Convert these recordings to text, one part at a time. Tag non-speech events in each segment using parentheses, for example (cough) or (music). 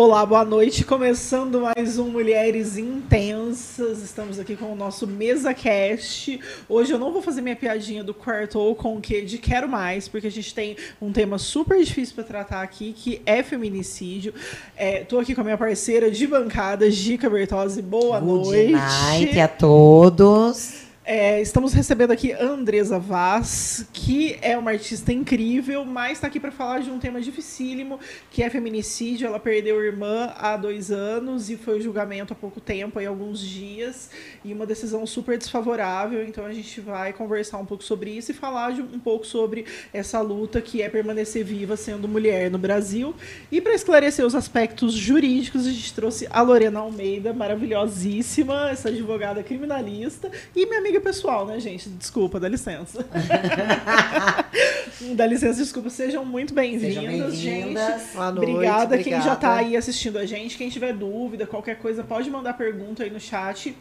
Olá, boa noite. Começando mais um Mulheres Intensas. Estamos aqui com o nosso mesa cast. Hoje eu não vou fazer minha piadinha do quarto ou com o que de quero mais, porque a gente tem um tema super difícil para tratar aqui, que é feminicídio. É, tô aqui com a minha parceira de bancada, Gica Bertozzi. Boa Good noite. night a todos. É, estamos recebendo aqui Andresa Vaz, que é uma artista incrível, mas está aqui para falar de um tema dificílimo, que é feminicídio. Ela perdeu a irmã há dois anos e foi o julgamento há pouco tempo, aí alguns dias, e uma decisão super desfavorável. Então a gente vai conversar um pouco sobre isso e falar um pouco sobre essa luta que é permanecer viva sendo mulher no Brasil. E para esclarecer os aspectos jurídicos, a gente trouxe a Lorena Almeida, maravilhosíssima, essa advogada criminalista, e minha amiga pessoal, né, gente? Desculpa, dá licença. (laughs) dá licença, desculpa. Sejam muito bem-vindas, gente. Boa noite, obrigada quem já está aí assistindo a gente. Quem tiver dúvida, qualquer coisa, pode mandar pergunta aí no chat.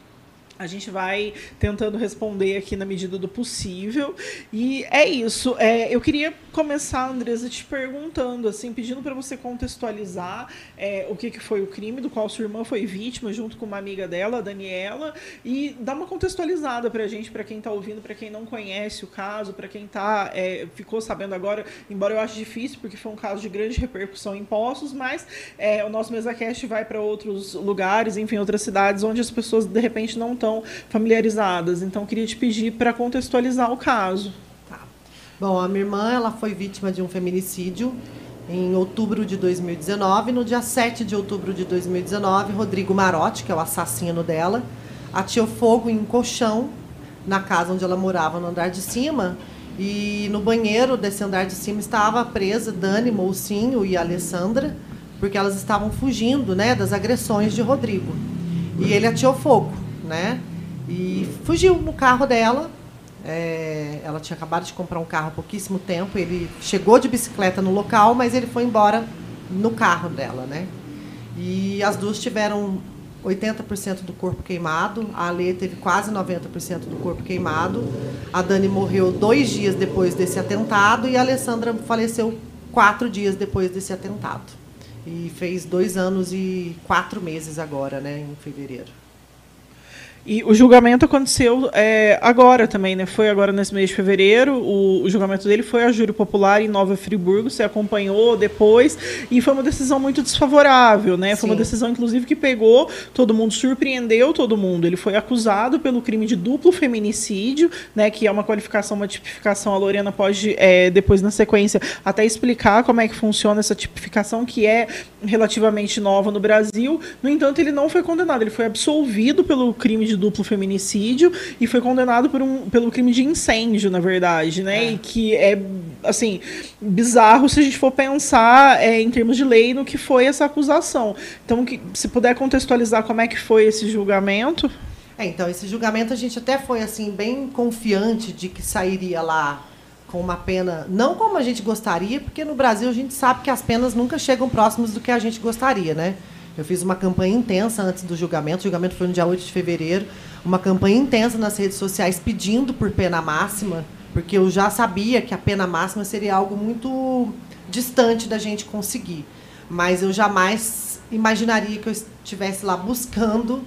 A gente vai tentando responder aqui na medida do possível. E é isso. É, eu queria começar, Andresa, te perguntando, assim, pedindo para você contextualizar é, o que, que foi o crime do qual sua irmã foi vítima, junto com uma amiga dela, a Daniela, e dar uma contextualizada para a gente, para quem está ouvindo, para quem não conhece o caso, para quem tá, é, ficou sabendo agora, embora eu ache difícil, porque foi um caso de grande repercussão em Poços, mas é, o nosso MesaCast vai para outros lugares, enfim, outras cidades, onde as pessoas, de repente, não estão estão familiarizadas. Então, queria te pedir para contextualizar o caso. Tá. Bom, a minha irmã ela foi vítima de um feminicídio em outubro de 2019. No dia 7 de outubro de 2019, Rodrigo Marotti, que é o assassino dela, atirou fogo em um colchão na casa onde ela morava, no andar de cima. E no banheiro desse andar de cima estava presa Dani, Mocinho e Alessandra, porque elas estavam fugindo né, das agressões de Rodrigo. E ele atirou fogo né? E fugiu no carro dela. É, ela tinha acabado de comprar um carro há pouquíssimo tempo. Ele chegou de bicicleta no local, mas ele foi embora no carro dela, né? E as duas tiveram 80% do corpo queimado. A Alê teve quase 90% do corpo queimado. A Dani morreu dois dias depois desse atentado e a Alessandra faleceu quatro dias depois desse atentado. E fez dois anos e quatro meses agora, né, em fevereiro. E o julgamento aconteceu é, agora também, né? Foi agora nesse mês de fevereiro. O, o, julgamento dele foi a júri popular em Nova Friburgo. Você acompanhou depois. E foi uma decisão muito desfavorável, né? Sim. Foi uma decisão, inclusive, que pegou todo mundo, surpreendeu todo mundo. Ele foi acusado pelo crime de duplo feminicídio, né? Que é uma qualificação, uma tipificação. A Lorena pode, é, depois, na sequência, até explicar como é que funciona essa tipificação, que é relativamente nova no Brasil. No entanto, ele não foi condenado. Ele foi absolvido pelo crime de duplo feminicídio e foi condenado por um, pelo crime de incêndio, na verdade, né? É. E que é, assim, bizarro se a gente for pensar é, em termos de lei no que foi essa acusação. Então, que, se puder contextualizar como é que foi esse julgamento. É, então, esse julgamento a gente até foi, assim, bem confiante de que sairia lá com uma pena, não como a gente gostaria, porque no Brasil a gente sabe que as penas nunca chegam próximas do que a gente gostaria, né? Eu fiz uma campanha intensa antes do julgamento. O julgamento foi no dia 8 de fevereiro. Uma campanha intensa nas redes sociais pedindo por pena máxima, porque eu já sabia que a pena máxima seria algo muito distante da gente conseguir. Mas eu jamais imaginaria que eu estivesse lá buscando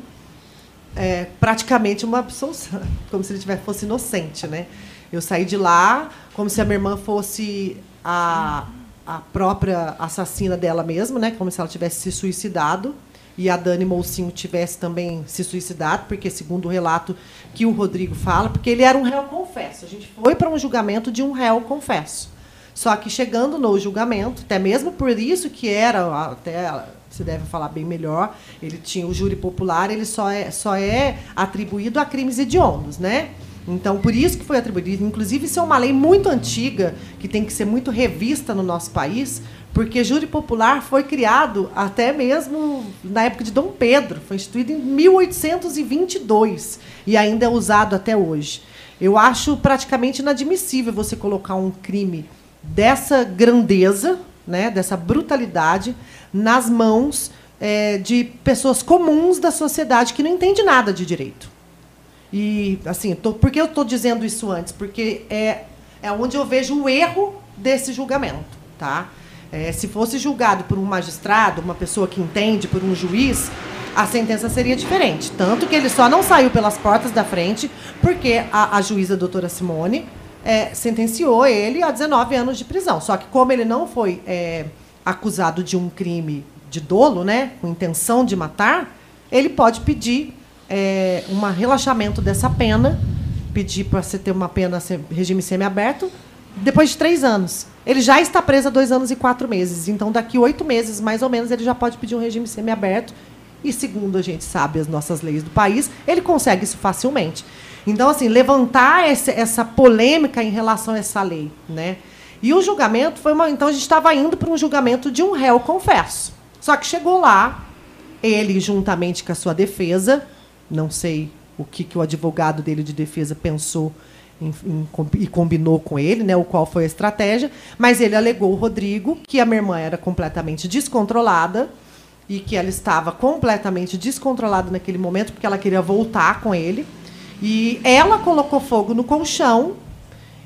é, praticamente uma absolução, (laughs) como se ele tivesse, fosse inocente, né? Eu saí de lá como se a minha irmã fosse a a própria assassina dela mesma, né? Como se ela tivesse se suicidado e a Dani Mocinho tivesse também se suicidado, porque segundo o relato que o Rodrigo fala, porque ele era um réu confesso. A gente foi para um julgamento de um réu confesso. Só que chegando no julgamento, até mesmo por isso que era, até se deve falar bem melhor, ele tinha o júri popular, ele só é, só é atribuído a crimes hediondos, né? Então, por isso que foi atribuído. Inclusive, isso é uma lei muito antiga, que tem que ser muito revista no nosso país, porque júri popular foi criado até mesmo na época de Dom Pedro, foi instituído em 1822 e ainda é usado até hoje. Eu acho praticamente inadmissível você colocar um crime dessa grandeza, né, dessa brutalidade, nas mãos é, de pessoas comuns da sociedade que não entende nada de direito. E, assim, tô, por que eu estou dizendo isso antes? Porque é, é onde eu vejo o erro desse julgamento. Tá? É, se fosse julgado por um magistrado, uma pessoa que entende, por um juiz, a sentença seria diferente. Tanto que ele só não saiu pelas portas da frente porque a, a juíza doutora Simone é, sentenciou ele a 19 anos de prisão. Só que como ele não foi é, acusado de um crime de dolo, né, com intenção de matar, ele pode pedir é, um relaxamento dessa pena, pedir para você ter uma pena regime semiaberto, depois de três anos. Ele já está preso há dois anos e quatro meses. Então, daqui oito meses, mais ou menos, ele já pode pedir um regime semiaberto. E segundo a gente sabe as nossas leis do país, ele consegue isso facilmente. Então, assim, levantar esse, essa polêmica em relação a essa lei, né? E o julgamento foi uma. Então a gente estava indo para um julgamento de um réu, confesso. Só que chegou lá, ele, juntamente com a sua defesa, não sei o que, que o advogado dele de defesa pensou em, em, e combinou com ele, né, o qual foi a estratégia, mas ele alegou, Rodrigo, que a minha irmã era completamente descontrolada e que ela estava completamente descontrolada naquele momento porque ela queria voltar com ele. E ela colocou fogo no colchão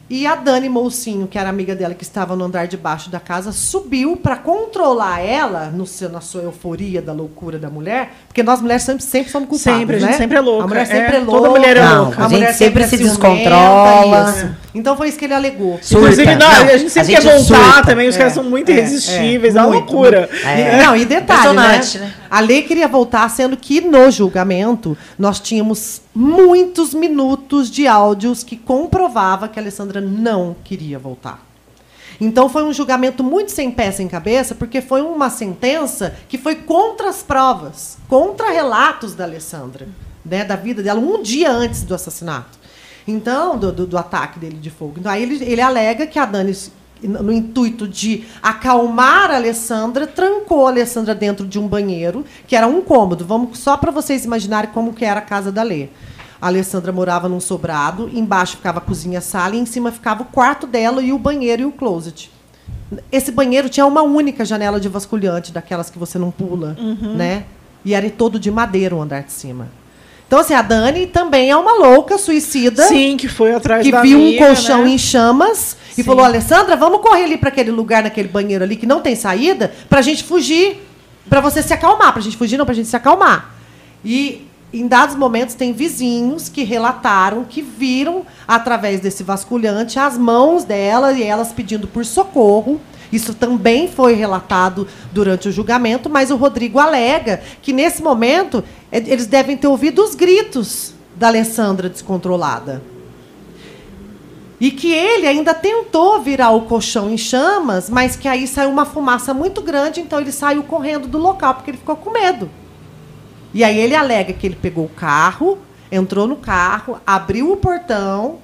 e a Dani Mocinho, que era amiga dela, que estava no andar de baixo da casa, subiu para controlar ela no seu, na sua euforia da loucura da mulher. Porque nós mulheres sempre, sempre somos culpadas. Sempre, a gente né? sempre é louca. A mulher sempre é, é louca. Toda mulher é Não, louca. a A gente mulher sempre sempre se é descontrola. isso. Então foi isso que ele alegou. Surta. Inclusive, não, a gente sempre A quer gente voltar surta. também, os É, caras são muito é, irresistíveis, é, é, uma loucura. É. Não, e detalhe, né? Né? A lei queria voltar, sendo que no julgamento nós tínhamos muitos minutos de áudios que comprovava que a Alessandra não queria voltar. Então foi um julgamento muito sem pé sem cabeça, porque foi uma sentença que foi contra as provas, contra relatos da Alessandra, né, da vida dela, um dia antes do assassinato. Então, do, do, do ataque dele de fogo. Então, aí ele, ele alega que a Dani, no intuito de acalmar a Alessandra, trancou a Alessandra dentro de um banheiro, que era um cômodo. Vamos só para vocês imaginarem como que era a casa da Lê. A Alessandra morava num sobrado, embaixo ficava a cozinha, a sala, e em cima ficava o quarto dela e o banheiro e o closet. Esse banheiro tinha uma única janela de vasculhante, daquelas que você não pula, né? E era todo de madeira o andar de cima. Então, assim, a Dani também é uma louca, suicida Sim, que foi atrás que da viu amiga, um colchão né? em chamas e Sim. falou: Alessandra, vamos correr ali para aquele lugar, naquele banheiro ali que não tem saída, para a gente fugir, para você se acalmar, para a gente fugir, não, para a gente se acalmar. E em dados momentos tem vizinhos que relataram que viram através desse vasculhante as mãos dela e elas pedindo por socorro. Isso também foi relatado durante o julgamento, mas o Rodrigo alega que nesse momento eh, eles devem ter ouvido os gritos da Alessandra descontrolada. E que ele ainda tentou virar o colchão em chamas, mas que aí saiu uma fumaça muito grande, então ele saiu correndo do local, porque ele ficou com medo. E aí ele alega que ele pegou o carro, entrou no carro, abriu o portão,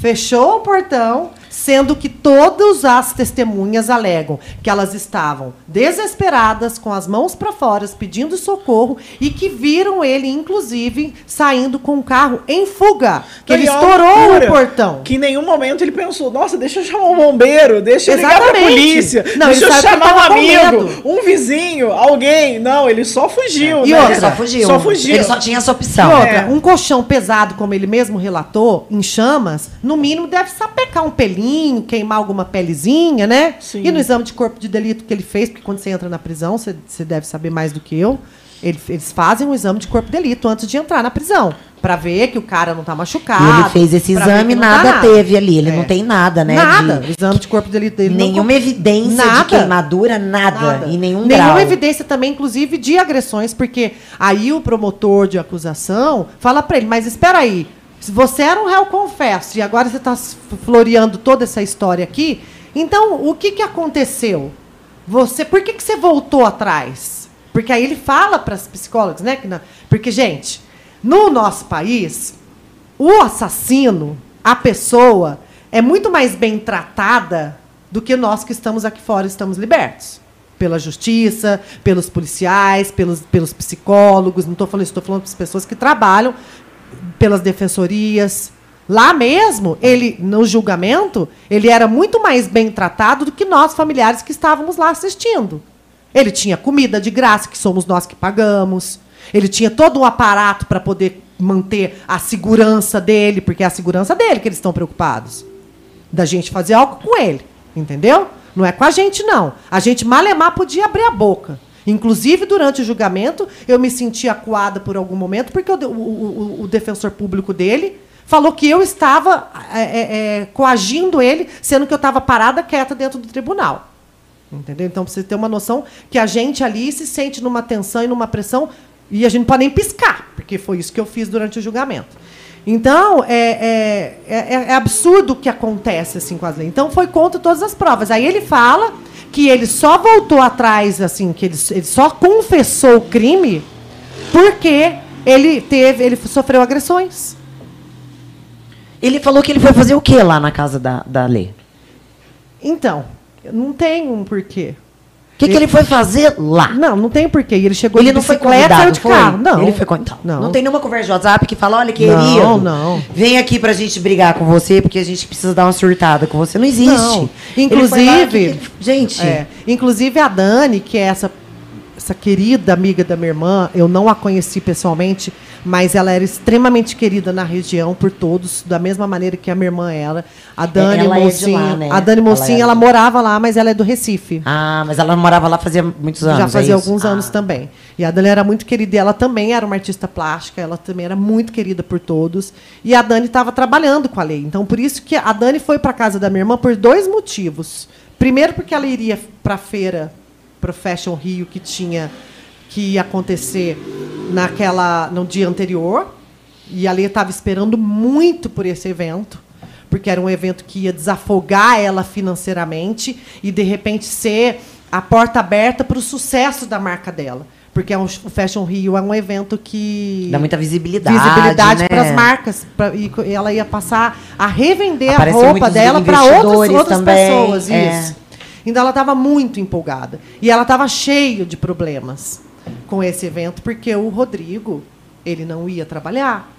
fechou o portão, sendo que todas as testemunhas alegam que elas estavam desesperadas, com as mãos para fora, pedindo socorro e que viram ele, inclusive, saindo com o carro em fuga. Que ele E estourou o portão. Que em nenhum momento ele pensou, nossa, deixa eu chamar um bombeiro, deixa eu ligar pra Exatamente. polícia, Não, deixa eu chamar um amigo, um vizinho, alguém. Não, ele só fugiu, E né? outra, Ele só fugiu. Só fugiu. Ele só tinha essa E opção. outra, É. um colchão pesado, como ele mesmo relatou, em chamas, no mínimo deve sapecar um pelinho, queimar alguma pelezinha, né? Sim. E no exame de corpo de delito que ele fez, porque quando você entra na prisão, você, você deve saber mais do que eu, ele- eles fazem um exame de corpo de delito antes de entrar na prisão. Pra ver que o cara não tá machucado. E ele fez esse exame, não tá nada teve ali. Ele É. não tem nada, né? Nada. de- O exame de corpo de delito dele não nenhuma evidência Nada. de queimadura, nada. Em nenhum Nenhuma grau. evidência também, inclusive, de agressões, porque aí o promotor de acusação fala pra ele, mas espera aí, você era um réu confesso e agora você está floreando toda essa história aqui, então o que, que aconteceu? Você, por que, que você voltou atrás? Porque aí ele fala para as psicólogas, né? Que na- porque, gente, no nosso país, o assassino, a pessoa, é muito mais bem tratada do que nós que estamos aqui fora estamos libertos. Pela justiça, pelos policiais, pelos, pelos psicólogos. Não estou falando isso, estou falando das pessoas que trabalham pelas defensorias. Lá mesmo, ele no julgamento, ele era muito mais bem tratado do que nós familiares que estávamos lá assistindo. Ele tinha comida de graça, que somos nós que pagamos. Ele tinha todo um aparato para poder manter a segurança dele, porque é a segurança dele que eles estão preocupados. Da gente fazer algo com ele, entendeu? Não é com a gente, não. A gente malemar podia abrir a boca. Inclusive, durante o julgamento, eu me senti acuada por algum momento, porque o, o, o, defensor público dele falou que eu estava é, é, é, coagindo ele, sendo que eu estava parada quieta dentro do tribunal. Entendeu? Então, você ter uma noção que a gente ali se sente numa tensão e numa pressão, e a gente não pode nem piscar, porque foi isso que eu fiz durante o julgamento. Então, é, é, é, é absurdo o que acontece assim com as leis. Então, foi contra todas as provas. Aí ele fala que ele só voltou atrás, assim, que ele, ele só confessou o crime porque ele teve, ele sofreu agressões. Ele falou que ele foi fazer o que lá na casa da, da Lê? Então, não tem um porquê. O que, que ele foi fazer lá? Não, não tem porquê. Ele chegou Ele de não foi convidado, de foi? carro. Não. Ele foi convidado. Não. Não tem nenhuma conversa de WhatsApp que fala, olha, querido, Não, não. vem aqui pra gente brigar com você, porque a gente precisa dar uma surtada com você. Não existe. Não. Foi lá, Inclusive- que que gente, É. Inclusive a Dani, que é essa, essa querida amiga da minha irmã, eu não a conheci pessoalmente, mas ela era extremamente querida na região por todos, da mesma maneira que a minha irmã era. A Dani ela é de Mocinha. lá, né? A Dani Ela Mocinha, é- ela, morava lá, mas ela é do Recife. Ah, mas ela morava lá fazia muitos anos. Já é fazia isso? alguns Ah. anos também. E a Dani era muito querida. E ela também era uma artista plástica. Ela também era muito querida por todos. E a Dani estava trabalhando com a lei. Então, por isso que a Dani foi para casa da minha irmã por dois motivos. Primeiro, porque ela iria para a feira, para o Fashion Rio, que tinha que ia acontecer naquela, no dia anterior. E a estava esperando muito por esse evento, porque era um evento que ia desafogar ela financeiramente e, de repente, ser a porta aberta para o sucesso da marca dela. Porque é um- o Fashion Rio é um evento que Dá muita visibilidade. visibilidade né? para as marcas. pra- e ela ia passar a revender Apareceu a roupa dela para outras, outras também, pessoas. é. Isso. Então ela estava muito empolgada. E ela estava cheio de problemas com esse evento, porque o Rodrigo ele não ia trabalhar.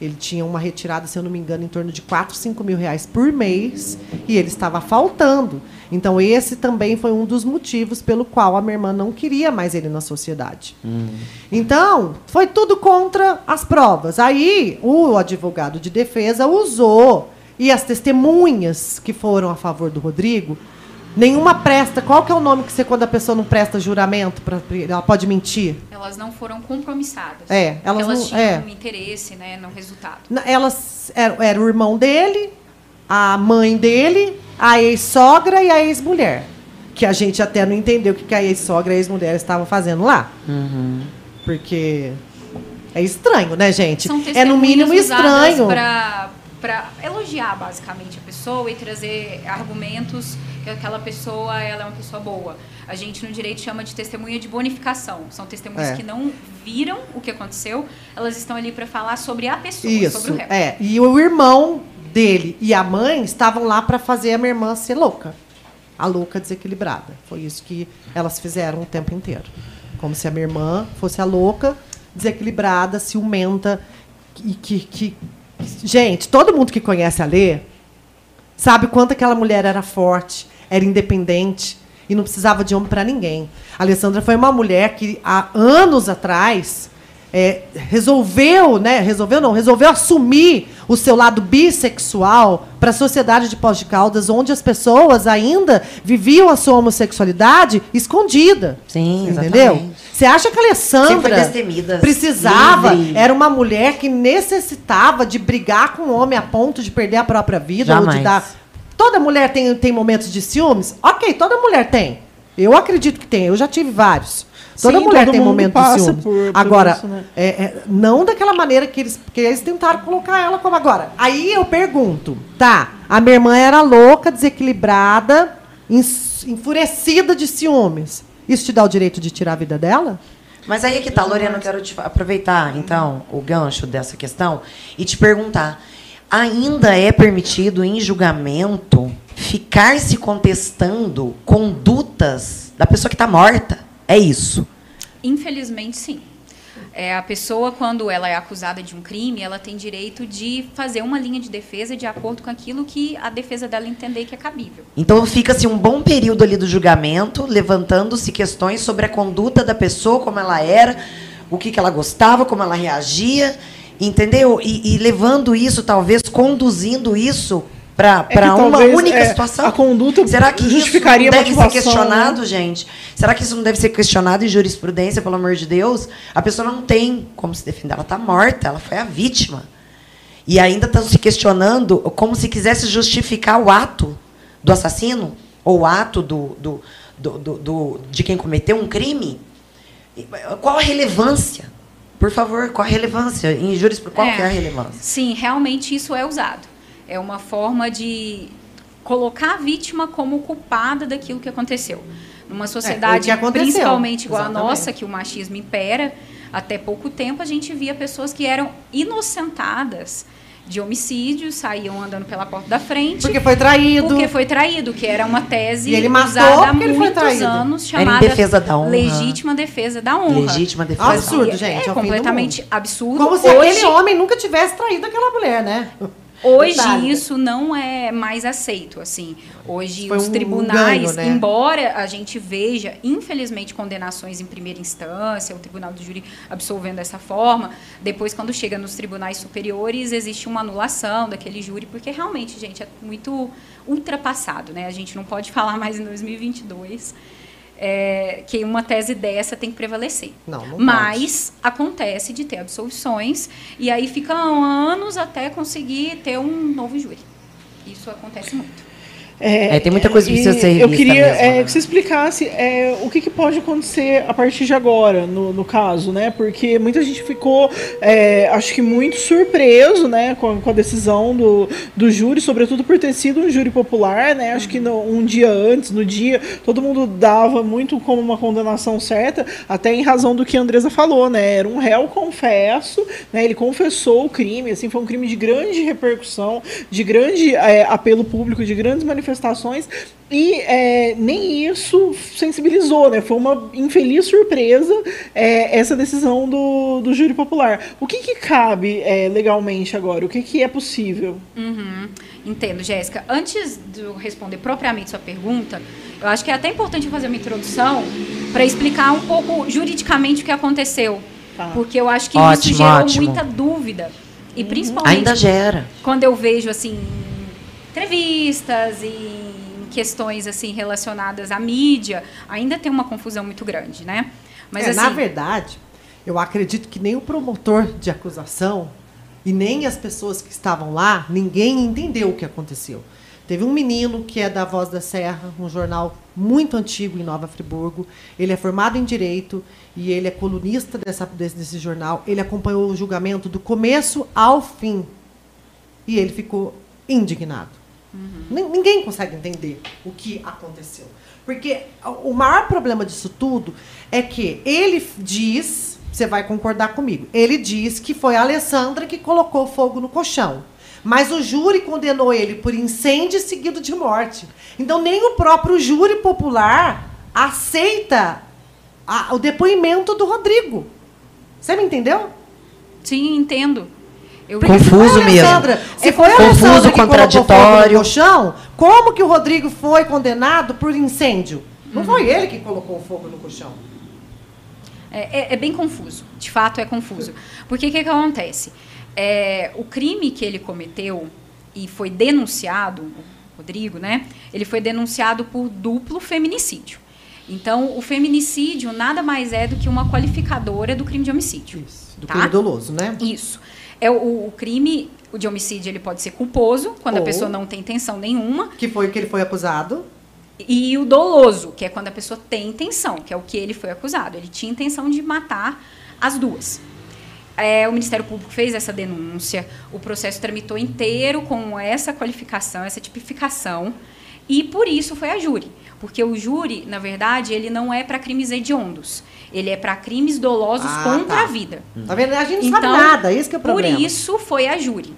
Ele tinha uma retirada, se eu não me engano, em torno de 4, 5 mil reais por mês, e ele estava faltando. Então, esse também foi um dos motivos pelo qual a minha irmã não queria mais ele na sociedade. Então, foi tudo contra as provas. Aí, o advogado de defesa usou, e as testemunhas que foram a favor do Rodrigo, nenhuma presta. Qual que é o nome que você, quando a pessoa não presta juramento, pra, ela pode mentir? Elas não foram compromissadas. É, elas elas não- tinham é. um interesse né, no resultado. Na- Elas era, era o irmão dele, a mãe dele, a ex-sogra e a ex-mulher. Que a gente até não entendeu o que que a ex-sogra e a ex-mulher estavam fazendo lá. Porque é estranho, né, gente? São É no mínimo estranho. para elogiar basicamente pessoa e trazer argumentos que aquela pessoa ela é uma pessoa boa. A gente no direito chama de testemunha de bonificação. São testemunhas É. que não viram o que aconteceu, elas estão ali para falar sobre a pessoa, Isso, sobre o réu. é. E o irmão dele e a mãe estavam lá para fazer a minha irmã ser louca. A louca desequilibrada. Foi isso que elas fizeram o tempo inteiro. Como se a minha irmã fosse a louca, desequilibrada, ciumenta. E que, que... Gente, todo mundo que conhece a Lê sabe quanto aquela mulher era forte, era independente e não precisava de homem para ninguém. A Alessandra foi uma mulher que há anos atrás é, resolveu, né? Resolveu não, resolveu assumir o seu lado bissexual para a sociedade de Pós de Caldas, onde as pessoas ainda viviam a sua homossexualidade escondida. Sim, entendeu? exatamente. Você acha que a Alessandra precisava, livre. era uma mulher que necessitava de brigar com o homem a ponto de perder a própria vida ou de Jamais. dar Toda mulher tem, tem momentos de ciúmes? Ok, toda mulher tem. Eu acredito que tem. Eu já tive vários. Toda Sim, mulher todo tem mundo momentos de ciúmes. por- por agora, isso, né? é, é, não daquela maneira que eles, que eles tentaram colocar ela como agora. Aí eu pergunto, tá? A minha irmã era louca, desequilibrada, enfurecida de ciúmes. Isso te dá o direito de tirar a vida dela? Mas aí é que tá, Lorena, eu quero aproveitar, então, o gancho dessa questão e te perguntar. Ainda é permitido, em julgamento, ficar se contestando condutas da pessoa que está morta? É isso. Infelizmente, sim. É, a pessoa, quando ela é acusada de um crime, ela tem direito de fazer uma linha de defesa de acordo com aquilo que a defesa dela entender que é cabível. Então fica-se um bom período ali do julgamento, levantando-se questões sobre a conduta da pessoa, como ela era, o que, que ela gostava, como ela reagia, entendeu? E, e levando isso, talvez conduzindo isso para É uma talvez, única é, situação? a conduta Será que justificaria isso não deve ser motivação, questionado, né? gente? Será que isso não deve ser questionado em jurisprudência, pelo amor de Deus? A pessoa não tem como se defender, ela está morta, ela foi a vítima. E ainda estão se questionando como se quisesse justificar o ato do assassino ou o ato do, do, do, do- do- de quem cometeu um crime. Qual a relevância? Por favor, qual a relevância? Em jurisprudência, qual É. que é a relevância? Sim, realmente isso é usado. É uma forma de colocar a vítima como culpada daquilo que aconteceu. Numa sociedade, que aconteceu. principalmente igual a Exatamente. nossa, que o machismo impera, até pouco tempo a gente via pessoas que eram inocentadas de homicídio, saíam andando pela porta da frente. Porque foi traído. Porque foi traído, que era uma tese E ele usada há porque ele foi muitos anos, chamada defesa da honra. legítima defesa da honra. Legítima defesa. Absurdo, E gente, é o É do completamente absurdo. Como se Hoje, aquele homem nunca tivesse traído aquela mulher, né? Hoje Detalhe. isso não é mais aceito, assim. Hoje Foi os um tribunais, ganho, né? embora a gente veja, infelizmente, condenações em primeira instância, o tribunal do júri absolvendo dessa forma, depois quando chega nos tribunais superiores existe uma anulação daquele júri, porque realmente, gente, é muito ultrapassado, né? A gente não pode (laughs) falar mais em 2022 é, que uma tese dessa tem que prevalecer. Não, não Mas acontece de ter absolvições e aí ficam anos até conseguir ter um novo júri. Isso acontece muito. É, tem muita coisa que precisa ser Eu queria mesmo, é, né? que você explicasse é, o que, que pode acontecer a partir de agora, no, no caso, né? Porque muita gente ficou, é, acho que muito surpreso, né, com a, com a decisão do, do júri, sobretudo por ter sido um júri popular, né? Acho que no- um dia antes, no dia, todo mundo dava muito como uma condenação certa, até em razão do que a Andresa falou, né? Era um réu confesso, né? Ele confessou o crime, assim, foi um crime de grande repercussão, de grande é, apelo público, de grandes manifestações, e é, nem isso sensibilizou, né? Foi uma infeliz surpresa é, essa decisão do, do júri popular. O que, que cabe é, legalmente agora? O que, que é possível? Uhum. Entendo, Jéssica. Antes de eu responder propriamente sua pergunta, eu acho que é até importante eu fazer uma introdução para explicar um pouco juridicamente o que aconteceu. Tá. Porque eu acho que Ótimo, isso gerou ótimo. muita dúvida. E principalmente Ainda gera. quando eu vejo assim entrevistas e em questões assim relacionadas à mídia, ainda tem uma confusão muito grande, né? Mas É, assim, Na verdade, eu acredito que nem o promotor de acusação e nem as pessoas que estavam lá, ninguém entendeu o que aconteceu. Teve um menino que é da Voz da Serra, um jornal muito antigo em Nova Friburgo. Ele é formado em Direito e ele é colunista dessa, desse, desse jornal. Ele acompanhou o julgamento do começo ao fim. E ele ficou indignado. Nin- Ninguém consegue entender o que aconteceu. Porque o maior problema disso tudo é que ele diz, você vai concordar comigo, ele diz que foi a Alessandra que colocou fogo no colchão. Mas o júri condenou ele por incêndio seguido de morte. Então nem o próprio júri popular aceita a- o depoimento do Rodrigo. Você me entendeu? sim, entendo. Eu Confuso mesmo. Alessandra- Se É foi a confuso, Alessandra que contraditório. no colchão, como que o Rodrigo foi condenado por incêndio? Não foi ele que colocou o fogo no colchão. É, é- é bem confuso. De fato, é confuso. Porque o que, que acontece? É, o crime que ele cometeu e foi denunciado, o Rodrigo, né? Ele foi denunciado por duplo feminicídio. Então, o feminicídio nada mais é do que uma qualificadora do crime de homicídio. Isso. Do Tá? crime doloso, né? Isso. É o, o crime o de homicídio ele pode ser culposo quando a Ou- pessoa não tem intenção nenhuma Que foi o que ele foi acusado. e o doloso, que é quando a pessoa tem intenção, que é o que ele foi acusado. Ele tinha intenção de matar as duas. É, o Ministério Público fez essa denúncia, o processo tramitou inteiro com essa qualificação, essa tipificação, e por isso foi a júri. Porque o júri, na verdade, ele não é para crimes hediondos. Ele é para crimes dolosos Ah, contra tá. a vida. Tá vendo? A gente não Então, sabe nada, esse que é o problema. Por isso foi a júri.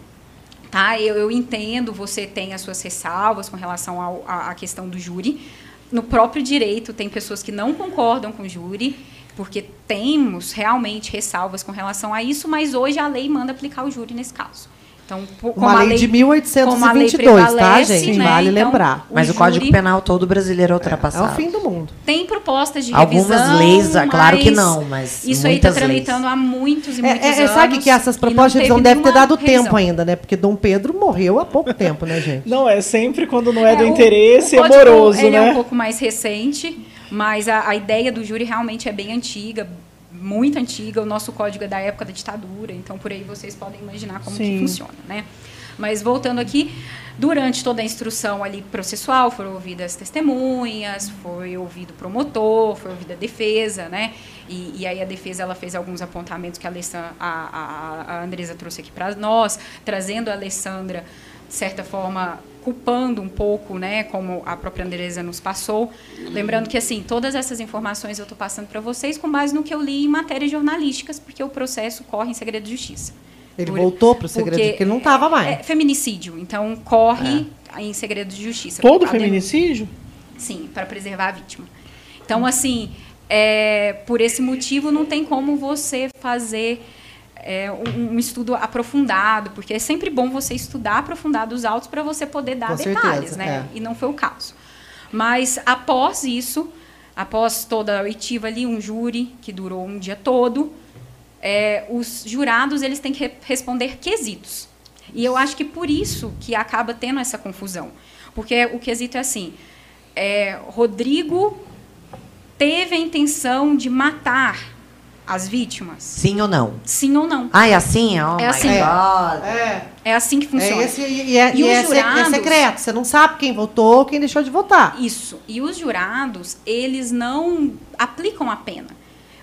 Tá? Eu, eu entendo, você tem as suas ressalvas com relação à questão do júri. No próprio direito, tem pessoas que não concordam com o júri, porque temos realmente ressalvas com relação a isso, mas hoje a lei manda aplicar o júri nesse caso. Então, por- Uma como a lei de como a lei 1822, tá, gente? né, Vale então, lembrar. Mas o, júri Código Penal todo brasileiro é É ultrapassado. o fim do mundo. Tem propostas de Algumas revisão, leis, é claro que mas não, mas Isso aí está tramitando há muitos e É, muitos é, anos. sabe que essas propostas de revisão devem ter dado revisão. tempo ainda, né? Porque Dom Pedro morreu há pouco tempo, né, gente? Não, é sempre quando não é, do o- interesse o código, amoroso, ele né? é um pouco mais recente, mas a, a ideia do júri realmente é bem antiga, muito antiga. O nosso código é da época da ditadura, então por aí vocês podem imaginar como que Sim. funciona, né? Mas voltando aqui, durante toda a instrução ali processual, foram ouvidas testemunhas, foi ouvido o promotor, foi ouvida a defesa, né? E, e aí a defesa ela fez alguns apontamentos que a, Alessan- a, a, a Andresa trouxe aqui para nós, trazendo a Alessandra, de certa forma, culpando um pouco, né, como a própria Andresa nos passou. Lembrando que, assim, todas essas informações eu estou passando para vocês com base no que eu li em matérias jornalísticas, porque o processo corre em segredo de justiça. Ele Por- voltou para o segredo, porque porque ele não estava mais. É feminicídio, então corre em segredo de justiça. Todo feminicídio? Sim, para preservar a vítima. Então, assim, é, por esse motivo, não tem como você fazer é, um, um estudo aprofundado, porque é sempre bom você estudar aprofundado os autos para você poder dar Com detalhes, certeza, né? é. E não foi o caso. Mas após isso, após toda a oitiva ali, um júri que durou um dia todo, é, os jurados eles têm que re- responder quesitos. E eu acho que por isso que acaba tendo essa confusão. Porque o quesito é assim, é, Rodrigo teve a intenção de matar as vítimas? Sim ou não? Sim ou não? Ah, é assim? Oh É my assim. God. É, É assim que funciona. é esse, e, é, E e é os se- é jurados? secreto. Você não sabe quem votou, quem deixou de votar. Isso. E os jurados, eles não aplicam a pena.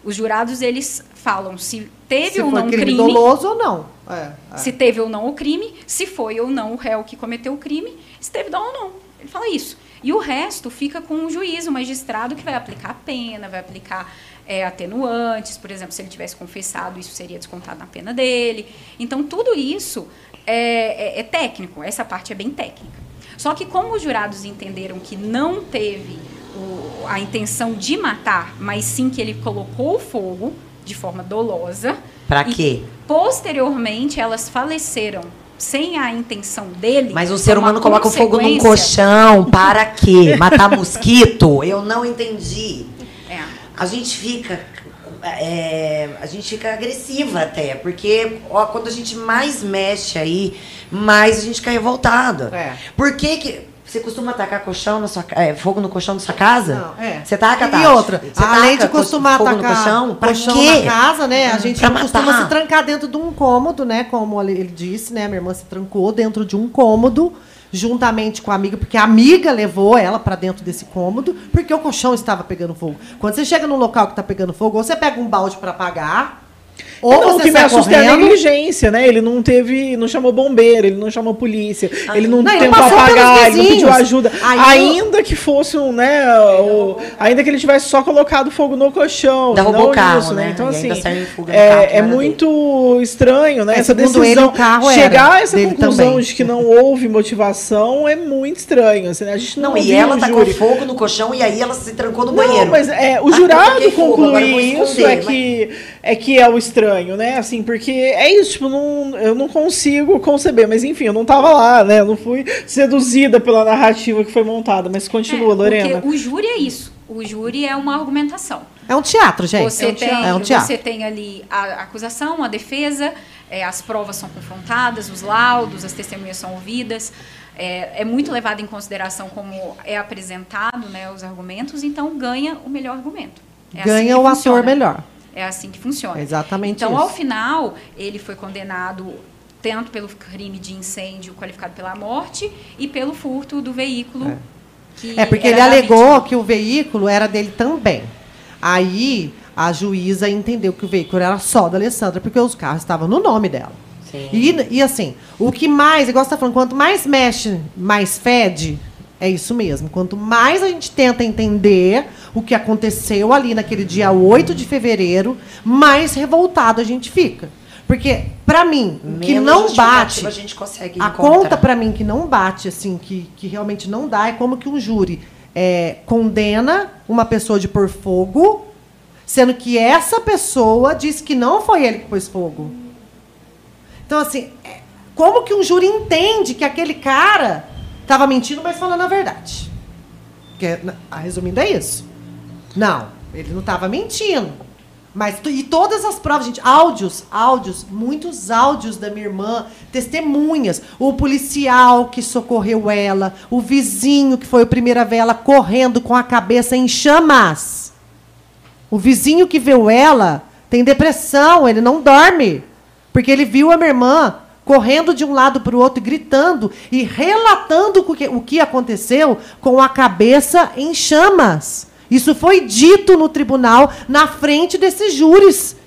Os jurados, eles falam se teve Se ou não crime crime, doloso ou não. É, é. se teve ou não o crime, se foi ou não o réu que cometeu o crime, se teve dó ou não. Ele fala isso. E o resto fica com o juiz, o magistrado, que vai aplicar a pena, vai aplicar é, atenuantes. Por exemplo, se ele tivesse confessado, isso seria descontado na pena dele. Então, tudo isso é, é- é técnico. Essa parte é bem técnica. Só que como os jurados entenderam que não teve o- a intenção de matar, mas sim que ele colocou o fogo de forma dolosa. Pra e quê? Posteriormente, elas faleceram sem a intenção dele. Mas o ser uma humano coloca o fogo num colchão. Para quê? (laughs) Matar mosquito? Eu não entendi. A gente fica. é, a gente fica agressiva até, porque ó, quando a gente mais mexe aí, mais a gente fica revoltada. É. Por que que. Você costuma atacar colchão na sua, é, fogo no colchão da sua casa? Não, é. Você taca, E Tati? outra, Você além de costumar fogo atacar no colchão? Pra colchão quê? na casa, né? A gente Pra costuma matar. se trancar dentro de um cômodo, né? Como ele ele disse, né? Minha irmã se trancou dentro de um cômodo, juntamente com a amiga, porque a amiga levou ela para dentro desse cômodo, porque o colchão estava pegando fogo. Quando você chega num local que está pegando fogo, ou você pega um balde para apagar, ou não, o que me assusta é a correndo. negligência, né? Ele não teve, não chamou bombeiro, ele não chamou polícia, ele não, Não, tentou apagar, ele não pediu ajuda. Aí ainda que fosse um, né, o- ainda que ele tivesse só colocado fogo no colchão, Derrubou o carro, isso, né? Então E ainda assim, no carro, é, é muito estranho, né? É, essa decisão, ele, o carro chegar a essa dele conclusão também. de que não houve motivação é muito estranho, assim, né? A gente não, Não, e ela tacou júri. fogo no colchão e aí ela se trancou no Não, banheiro. mas é, o Ah, eu jurado eu vou concluir isso é que, é que é o estranho, né? Assim, porque é isso, tipo, não, eu não consigo conceber, mas enfim, eu não tava lá, né? Eu não fui seduzida pela narrativa que foi montada, mas continua, É, Lorena. Porque o júri é isso. O júri é uma argumentação. É um teatro, gente. Você, é um tem, teatro. É um teatro. você tem ali a acusação, a defesa, é, as provas são confrontadas, os laudos, as testemunhas são ouvidas. É, é muito levado em consideração como é apresentado né, os argumentos, então ganha o melhor argumento. É assim Ganha que o funciona. ator melhor. É assim que funciona. É exatamente Então, isso. ao final, ele foi condenado tanto pelo crime de incêndio qualificado pela morte e pelo furto do veículo. que É porque ele alegou vítima. que o veículo era dele também. Aí a juíza entendeu que o veículo era só da Alessandra, porque os carros estavam no nome dela. Sim. E, e assim, o que mais, igual você está falando, quanto mais mexe, mais fede, é isso mesmo. Quanto mais a gente tenta entender o que aconteceu ali naquele dia 8 de fevereiro, mais revoltado a gente fica. Porque, para mim, o que Menos não bate. A gente consegue A encontrar. conta para mim que não bate, assim, que, que realmente não dá, é como que um júri é, condena uma pessoa de pôr fogo, sendo que essa pessoa diz que não foi ele que pôs fogo. Então, assim, é, Como que um júri entende que aquele cara estava mentindo, mas falando a verdade? Que, é- resumindo, é isso. Não, ele não estava mentindo. Mas e todas as provas, gente, áudios, áudios, muitos áudios da minha irmã, testemunhas, o policial que socorreu ela, o vizinho que foi a ver ela correndo com a cabeça em chamas. O vizinho que viu ela tem depressão, ele não dorme, porque ele viu a minha irmã correndo de um lado para o outro, gritando e relatando o que aconteceu com a cabeça em chamas. Isso foi dito no tribunal, na frente desses júris.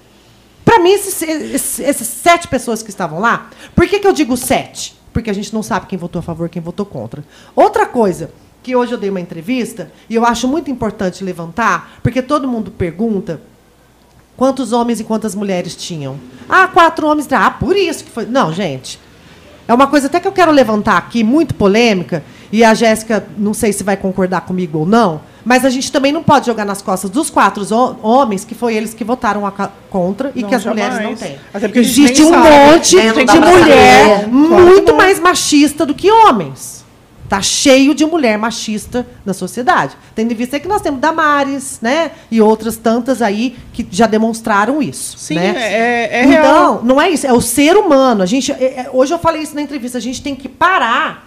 Para mim, esses, esses- essas sete pessoas que estavam lá, por que, que eu digo sete? Porque a gente não sabe quem votou a favor quem votou contra. Outra coisa, que hoje eu dei uma entrevista, e eu acho muito importante levantar, porque todo mundo pergunta quantos homens e quantas mulheres tinham. Ah, quatro homens. Ah, por isso que foi. Não, gente. É uma coisa até que eu quero levantar aqui, muito polêmica, e a Jéssica, não sei se vai concordar comigo ou não, mas a gente também não pode jogar nas costas dos quatro ho- homens que foi eles que votaram contra e Não, que as mulheres não jamais. têm. Existe um sabe. monte É, de mulher saber. Claro muito não. mais machista do que homens. Tá cheio de mulher machista na sociedade. Tendo em vista que nós temos Damares, né? E outras tantas aí que já demonstraram isso. Sim, né? é, é então, real. não é isso, é o ser humano. A gente, é- é- hoje eu falei isso na entrevista, a gente tem que parar.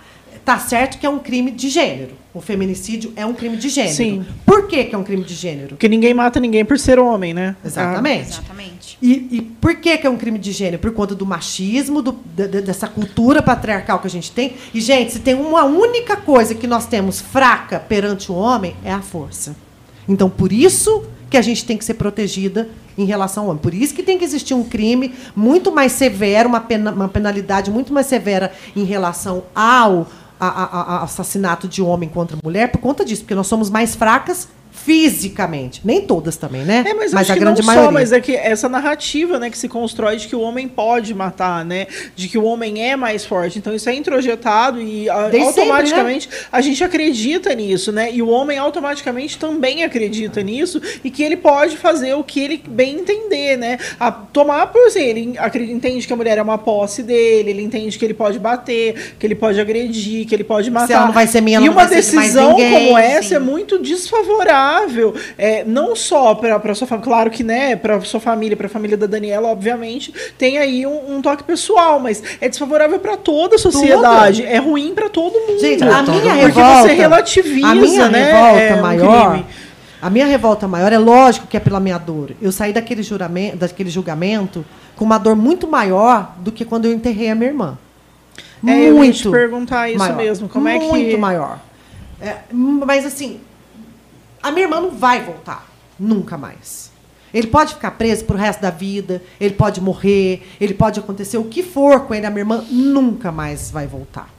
Tá certo que é um crime de gênero. O feminicídio é um crime de gênero. Sim. Por que, que é um crime de gênero? Porque ninguém mata ninguém por ser homem, né? Exatamente. Exatamente. E, e por que, que é um crime de gênero? Por conta do machismo, do- de- de- dessa cultura patriarcal que a gente tem. E, gente, se tem uma única coisa que nós temos fraca perante o homem, é a força. Então, por isso que a gente tem que ser protegida em relação ao homem. Por isso que tem que existir um crime muito mais severo, uma, pena- uma penalidade muito mais severa em relação ao a- a- a- assassinato de homem contra mulher, por conta disso, porque nós somos mais fracas fisicamente. Nem todas também, né? É, mas, mas a grande não maioria. só, mas é que essa narrativa, né, que se constrói de que o homem pode matar, né, de que o homem é mais forte. Então isso é introjetado e a- Desde sempre, né? automaticamente a gente acredita nisso, né? E o homem automaticamente também acredita nisso e que ele pode fazer o que ele bem entender, né? A tomar por assim, ele entende que a mulher é uma posse dele, ele entende que ele pode bater, que ele pode agredir, que ele pode matar. ela não vai ser minha, e não uma vai ser mais decisão ninguém, como essa sim. é muito desfavorável, é, não só para sua família, claro que né, para sua família, para a família da Daniela, obviamente, tem aí um, um toque pessoal, mas é desfavorável para toda a sociedade, é ruim para todo mundo. Gente, a Todo minha mundo. porque revolta. você relativiza, a minha né, revolta é, um maior. crime. A minha revolta maior é lógico que é pela minha dor. Eu saí daquele, juramento, daquele julgamento com uma dor muito maior do que quando eu enterrei a minha irmã. É, eu ia muito te perguntar isso maior. mesmo, como é que Muito maior. É, mas assim, a minha irmã não vai voltar. Nunca mais. Ele pode ficar preso pro resto da vida, ele pode morrer, ele pode acontecer o que for com ele, a minha irmã nunca mais vai voltar.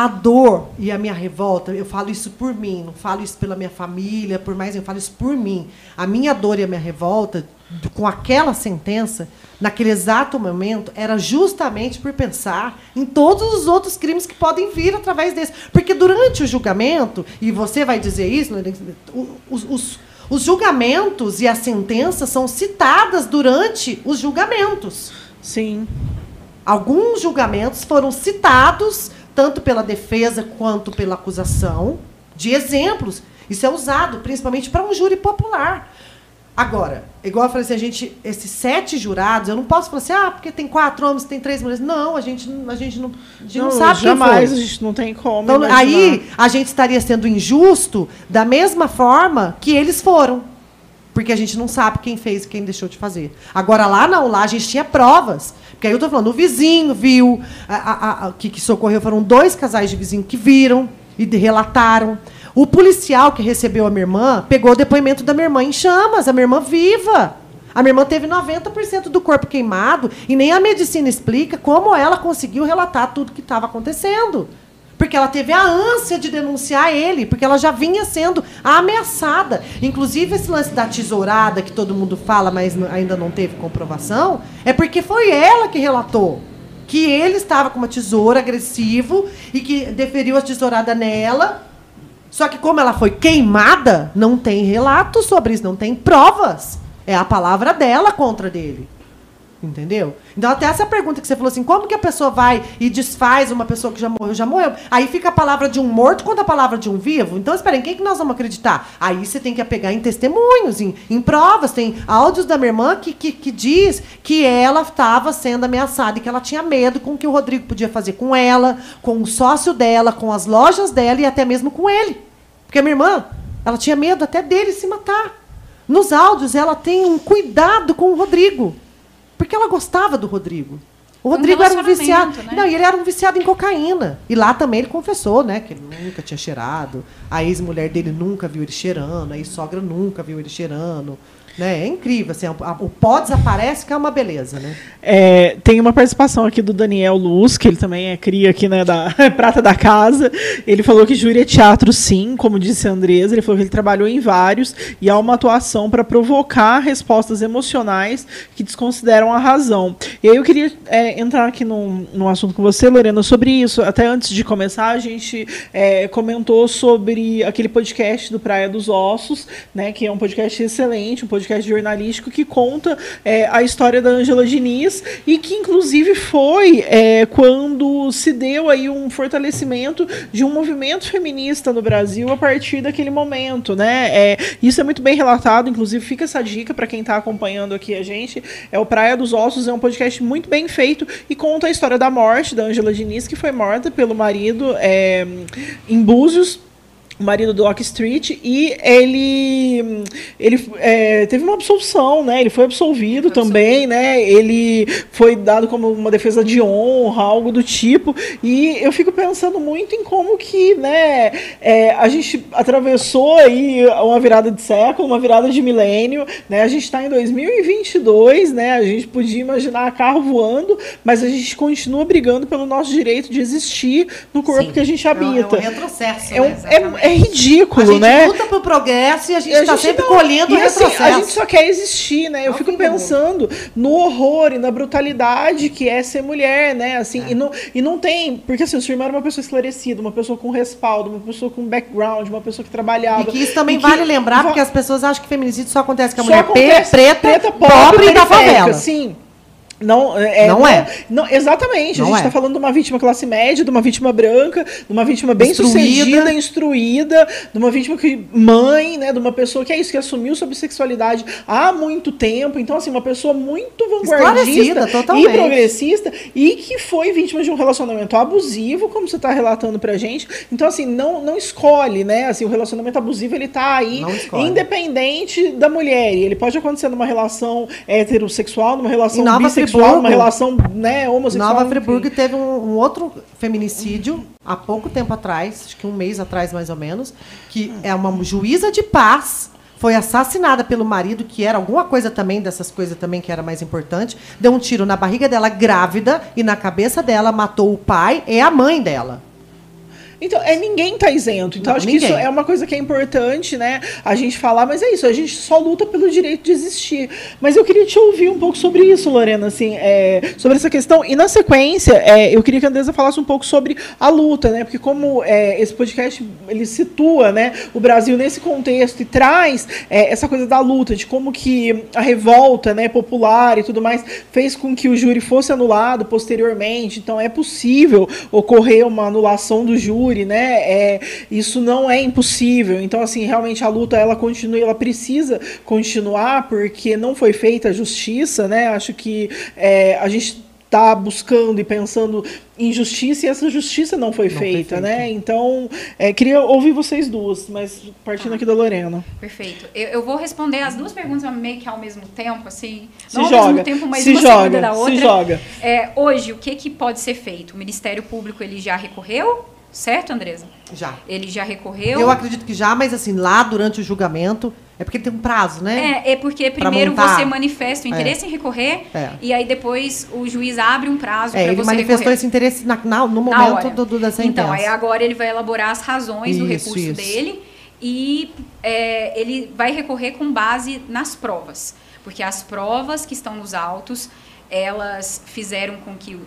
A dor e a minha revolta, eu falo isso por mim, não falo isso pela minha família, por mais, eu falo isso por mim. A minha dor e a minha revolta com aquela sentença, naquele exato momento, era justamente por pensar em todos os outros crimes que podem vir através desse. Porque durante o julgamento, e você vai dizer isso, os, os- os julgamentos e as sentenças são citadas durante os julgamentos. Sim. Alguns julgamentos foram citados, tanto pela defesa quanto pela acusação, de exemplos. Isso é usado principalmente para um júri popular. Agora, igual eu falei assim, a gente, esses sete jurados, eu não posso falar assim, ah, porque tem quatro homens, tem três mulheres. Não, a gente, a gente não, a gente não, sabe quem jamais, foi. a gente não tem como Então, imaginar. aí a gente estaria sendo injusto da mesma forma que eles foram. Porque a gente não sabe quem fez e quem deixou de fazer. Agora, lá não, lá a gente tinha provas. Porque aí eu estou falando, o vizinho viu, a, a- a- que, que socorreu foram dois casais de vizinho que viram e relataram. O policial que recebeu a minha irmã pegou o depoimento da minha irmã em chamas, a minha irmã viva. A minha irmã teve 90% do corpo queimado e nem a medicina explica como ela conseguiu relatar tudo que estava acontecendo. Porque ela teve a ânsia de denunciar ele, porque ela já vinha sendo ameaçada. Inclusive, esse lance da tesourada que todo mundo fala, mas ainda não teve comprovação, é porque foi ela que relatou que ele estava com uma tesoura agressivo e que deferiu a tesourada nela. Só que como ela foi queimada, não tem relato sobre isso, não tem provas. É a palavra dela contra dele. Entendeu? Então, até essa pergunta que você falou assim: como que a pessoa vai e desfaz uma pessoa que já morreu? Já morreu. Aí fica a palavra de um morto contra a palavra de um vivo. Então, espera, em quem que nós vamos acreditar? Aí você tem que apegar em testemunhos, em, em provas. Tem áudios da minha irmã que, que, que diz que ela estava sendo ameaçada e que ela tinha medo com o que o Rodrigo podia fazer com ela, com o sócio dela, com as lojas dela e até mesmo com ele. Porque a minha irmã, ela tinha medo até dele se matar. Nos áudios, ela tem um cuidado com o Rodrigo. Porque ela gostava do Rodrigo. O Rodrigo um era um viciado. Né? Não, e ele era um viciado em cocaína. E lá também ele confessou, né? Que ele nunca tinha cheirado. A ex-mulher dele nunca viu ele cheirando. A ex-sogra nunca viu ele cheirando. Né? É incrível, assim, o pó desaparece, que é uma beleza, né? É, tem uma participação aqui do Daniel Luz, que ele também é cria aqui, né, da (laughs) Prata da Casa. Ele falou que júri é teatro, sim, como disse a Andresa. Ele falou que ele trabalhou em vários e há uma atuação para provocar respostas emocionais que desconsideram a razão. E aí eu queria é, entrar aqui num, num assunto com você, Lorena, sobre isso. Até antes de começar, a gente é, comentou sobre aquele podcast do Praia dos Ossos, né, que é um podcast excelente, um podcast podcast jornalístico que conta é, a história da Ângela Diniz e que, inclusive, foi é, quando se deu aí um fortalecimento de um movimento feminista no Brasil a partir daquele momento, né? É, isso é muito bem relatado, inclusive fica essa dica para quem está acompanhando aqui a gente. É o Praia dos Ossos, é um podcast muito bem feito e conta a história da morte da Ângela Diniz, que foi morta pelo marido é, em Búzios o marido do Doc Street, e ele, ele é, teve uma absolução, né? Ele foi absolvido também, né? Ele foi dado como uma defesa de honra, algo do tipo. E eu fico pensando muito em como que, né? É, a gente atravessou aí uma virada de século, uma virada de milênio, né? A gente está em 2022, né? A gente podia imaginar carro voando, mas a gente continua brigando pelo nosso direito de existir no corpo Sim. que a gente habita. É um retrocesso, é, um, né? é é ridículo, a gente né? luta pro progresso e a gente está sempre não, colhendo o assim, a gente só quer existir, né? Eu fico pensando no horror e na brutalidade que é ser mulher, né? Assim, é. e, não, e não tem. Porque assim, o seu irmão era uma pessoa esclarecida, uma pessoa com respaldo, uma pessoa com background, uma pessoa que trabalhava. E que isso também vale lembrar, porque as pessoas acham que feminicídio só acontece com a mulher preta, preta, pobre, pobre e da favela. Sim. Não é. Não, é. Não, exatamente. Não a gente está é. falando de uma vítima classe média, de uma vítima branca, de uma vítima bem instruída. sucedida, instruída, de uma vítima que mãe, né, de uma pessoa que é isso que assumiu sobre sexualidade há muito tempo. Então assim, uma pessoa muito vanguardista e progressista e que foi vítima de um relacionamento abusivo, como você está relatando pra gente. Então assim, não não escolhe, né? Assim, o relacionamento abusivo ele tá aí independente da mulher. E ele pode acontecer numa relação heterossexual, numa relação bissexual Uma relação né, homossexual. Nova Friburgo teve um, um, outro feminicídio há pouco tempo atrás, acho que um mês atrás mais ou menos, que é uma juíza de paz foi assassinada pelo marido, que era alguma coisa também dessas coisas também que era mais importante, deu um tiro na barriga dela grávida e na cabeça dela matou o pai e a mãe dela. Então, é, ninguém está isento. Então, não, acho ninguém. que isso é uma coisa que é importante, né? A gente falar, mas é isso, a gente só luta pelo direito de existir. Mas eu queria te ouvir um pouco sobre isso, Lorena, assim, é, sobre essa questão. E na sequência, é, eu queria que a Andresa falasse um pouco sobre a luta, né? Porque como é, esse podcast ele situa né, o Brasil nesse contexto e traz é, essa coisa da luta, de como que a revolta né, popular e tudo mais fez com que o júri fosse anulado posteriormente. Então é possível ocorrer uma anulação do júri né? É, isso não é impossível. Então, assim, realmente a luta ela continua, ela precisa continuar porque não foi feita a justiça, né? Acho que é, a gente está buscando e pensando em justiça e essa justiça não foi, não feita, foi né? Então, é, queria ouvir vocês duas, mas partindo ah, aqui da Lorena. Perfeito. Eu, eu, vou responder as duas perguntas meio que ao mesmo tempo, assim. Se não joga, ao mesmo tempo, mas se uma joga, da outra. Se joga. É, hoje, o que, que pode ser feito? O Ministério Público ele já recorreu Certo, Andresa? Já. Ele já recorreu? Eu acredito que já, mas assim, lá durante o julgamento, é porque tem um prazo, né? É, é porque primeiro você manifesta o interesse é. em recorrer é. e aí depois o juiz abre um prazo é, para você manifestou recorrer. esse interesse na, na, no momento do, do, da sentença. Então, aí agora ele vai elaborar as razões isso, do recurso isso. dele e é, ele vai recorrer com base nas provas. Porque as provas que estão nos autos elas fizeram com que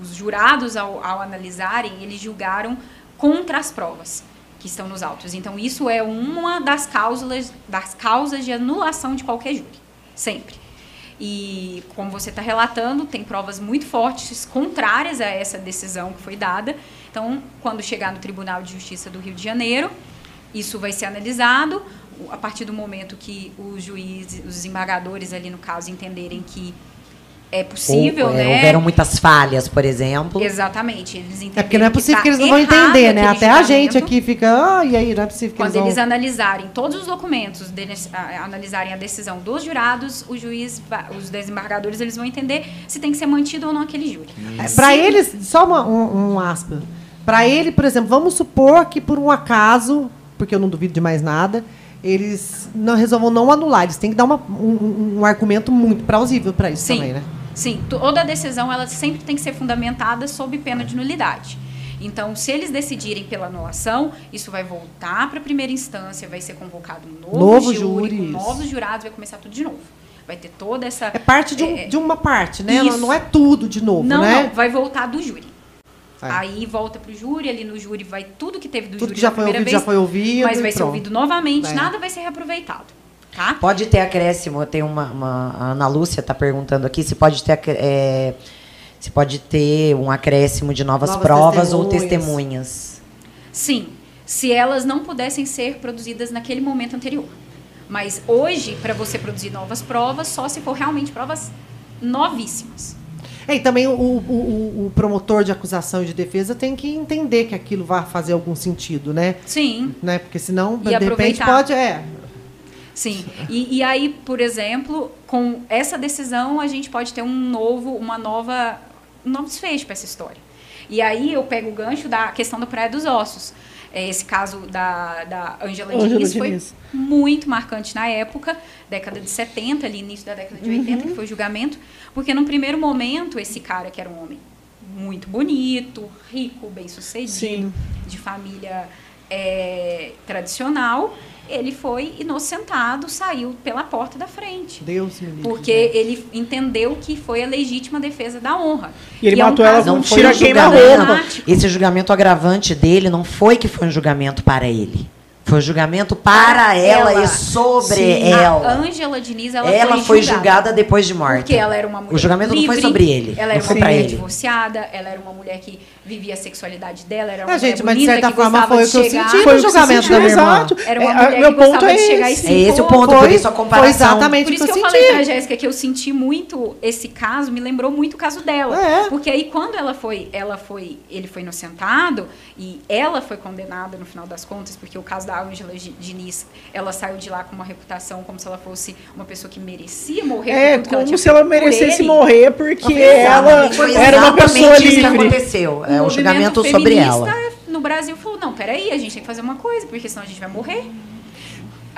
os jurados, ao, ao analisarem, eles julgaram contra as provas que estão nos autos. Então, isso é uma das causas, das causas de anulação de qualquer júri, sempre. E, como você está relatando, tem provas muito fortes contrárias a essa decisão que foi dada. Então, quando chegar no Tribunal de Justiça do Rio de Janeiro, isso vai ser analisado. A partir do momento que os juízes, os desembargadores ali no caso, entenderem que é possível, Ou, é, né? Houveram muitas falhas, por exemplo. Exatamente. Eles É porque não é possível tá que eles não vão entender, né? Até a gente aqui fica, ah, e aí, não é possível que Quando eles eles vão... analisarem todos os documentos, deles, a- analisarem a decisão dos jurados, o juiz, os desembargadores, eles vão entender se tem que ser mantido ou não aquele júri. Para eles, só uma, um, um aspa. Para ele, por exemplo, vamos supor que por um acaso, porque eu não duvido de mais nada, eles não resolvam não anular. Eles têm que dar uma- um, um- um argumento muito plausível para isso Sim. também, né? Sim, toda decisão ela sempre tem que ser fundamentada sob pena de nulidade. Então, se eles decidirem pela anulação, isso vai voltar para a primeira instância, vai ser convocado um novo, Novo júri, com novos jurados, vai começar tudo de novo. Vai ter toda essa. É parte de, um- É, de uma parte, né? Não, isso. não é tudo de novo, não, né? não, vai voltar do júri. É. Aí volta pro júri, ali no júri vai tudo que teve do Tudo júri que já foi primeira ouvido, vez, já foi ouvido. mas vai ser pronto. ouvido novamente, É. nada vai ser reaproveitado, tá? Pode ter acréscimo, tem uma, uma- a Ana Lúcia está perguntando aqui se pode ter é, se pode ter um acréscimo de novas, Novas provas ou testemunhas. testemunhas. Sim, se elas não pudessem ser produzidas naquele momento anterior. Mas hoje, para você produzir novas provas, só se for realmente provas novíssimas. É, e também o, o- o- promotor de acusação e de defesa tem que entender que aquilo vai fazer algum sentido, né? Sim, né? Porque senão, E de repente, pode. É, sim. E, e aí, por exemplo, com essa decisão, a gente pode ter um novo, uma nova, um novo desfecho para essa história. E aí eu pego o gancho da questão da Praia dos Ossos. É, Esse caso da, da Angela Ângela Diniz foi Diniz. muito marcante na época, década de 70, ali início da década de 80, que foi o julgamento, porque num primeiro momento esse cara que era um homem muito bonito, rico, bem-sucedido, Sim. de família é, tradicional, ele foi inocentado, saiu pela porta da frente. Deus me livre. Porque ele entendeu que foi a legítima defesa da honra. E ele é um matou ela com Não um foi tiro um a queima-roupa. julgamento. Esse julgamento agravante dele não foi que foi um julgamento para ele. Foi um julgamento para Para ela, ela. e sobre Sim, ela. A Ângela Diniz, ela, Ela, foi, foi julgada. julgada depois de morte. Porque ela era uma mulher O julgamento não foi livre, sobre ele. Ela não era foi uma mulher ele. divorciada, ela era uma mulher que vivia a sexualidade dela, era uma Ah, mulher gente, mas de bonita, certa que forma gostava foi de o que eu chegar. senti Foi no o julgamento da minha irmã. exato. Era uma É, mulher meu que gostava ponto de é chegar e esse. se É esse o ponto, por isso a Foi comparação. exatamente Por isso que que eu eu falei pra Jéssica que eu senti muito esse caso, me lembrou muito o caso dela. É. Porque aí quando ela foi, ela foi, ele foi inocentado e ela foi condenada no final das contas, porque o caso da Ângela Diniz, ela saiu de lá com uma reputação como se ela fosse uma pessoa que merecia morrer É, ela como tinha se ela por merecesse morrer porque ela foi era uma pessoa isso que livre. aconteceu. É um movimento julgamento sobre ela. no Brasil falou, não, peraí, a gente tem que fazer uma coisa, porque senão a gente vai morrer.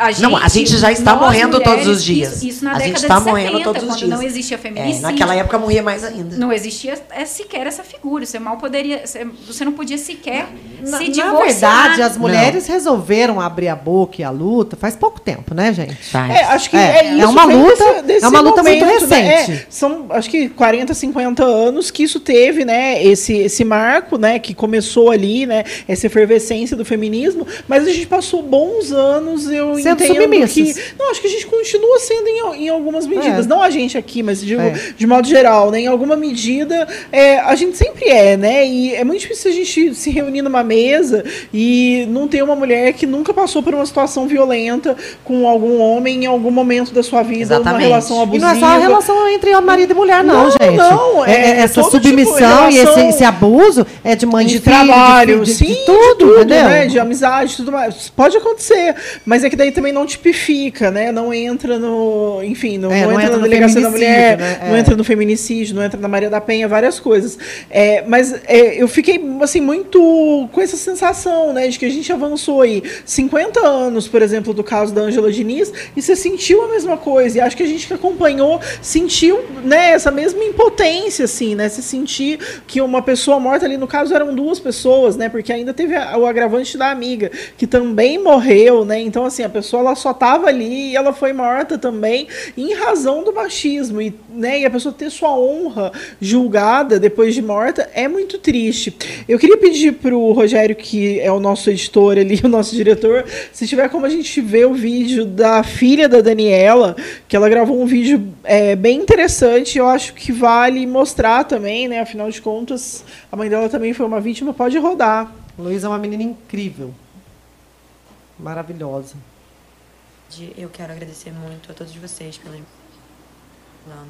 A Não, a gente já está morrendo todos os mulheres, dias. Isso, isso na A gente década está de morrendo 70, todos os dias. não existia É, feminicídio. naquela época morria mais ainda. Não existia é, sequer essa figura. Você mal poderia. Você, você não podia sequer Na, se na divorciar. verdade, as mulheres resolveram abrir a boca e a luta faz pouco tempo, né, gente? É, acho que É, é, é isso. uma vem luta- é uma luta muito momento, né? recente. É, são, acho que 40, 50 anos que isso teve, né? Esse, esse marco, né? Que começou ali, né? Essa efervescência do feminismo. Mas a gente passou bons anos, eu Sendo submissas. que... Não, acho que a gente continua sendo em, em algumas medidas. É. Não a gente aqui, mas digo, É. de modo geral, né? Em alguma medida, é, a gente sempre é, né? E é muito difícil a gente se reunir numa mesa e não ter uma mulher que nunca passou por uma situação violenta com algum homem em algum momento da sua vida, uma Exatamente. relação E abusiva. não é só a relação entre marido e mulher, não, Não, gente. não, é- é essa todo tipo de submissão e relação esse, esse abuso é de mãe de e filho, trabalho, de, de, sim, de tudo, entendeu? né? De amizade, tudo mais. Pode acontecer, mas é que daí também não tipifica, né? Não entra no, enfim, no, É, não, não entra entra na delegacia da mulher, né? não É. entra no feminicídio, não entra na Maria da Penha, várias coisas. É, mas é, eu fiquei assim muito com essa sensação, né, de que a gente avançou aí 50 anos, por exemplo, do caso da Ângela Diniz, e você sentiu a mesma coisa. E acho que a gente que acompanhou sentiu, né, essa mesma impotência assim, né? Se sentir que uma pessoa morta ali no caso eram duas pessoas, né? Porque ainda teve o agravante da amiga, que também morreu, né? Então assim, a pessoa pessoa ela só tava ali e ela foi morta também em razão do machismo e, né, e a pessoa ter sua honra julgada depois de morta é muito triste. Eu queria pedir pro Rogério que é o nosso editor ali, (laughs) o nosso diretor, se tiver como a gente ver o vídeo da filha da Daniela, que ela gravou um vídeo é, bem interessante, eu acho que vale mostrar também, né? Afinal de contas, a mãe dela também foi uma vítima, pode rodar. Luísa é uma menina incrível. Maravilhosa. Eu quero agradecer muito a todos vocês pelas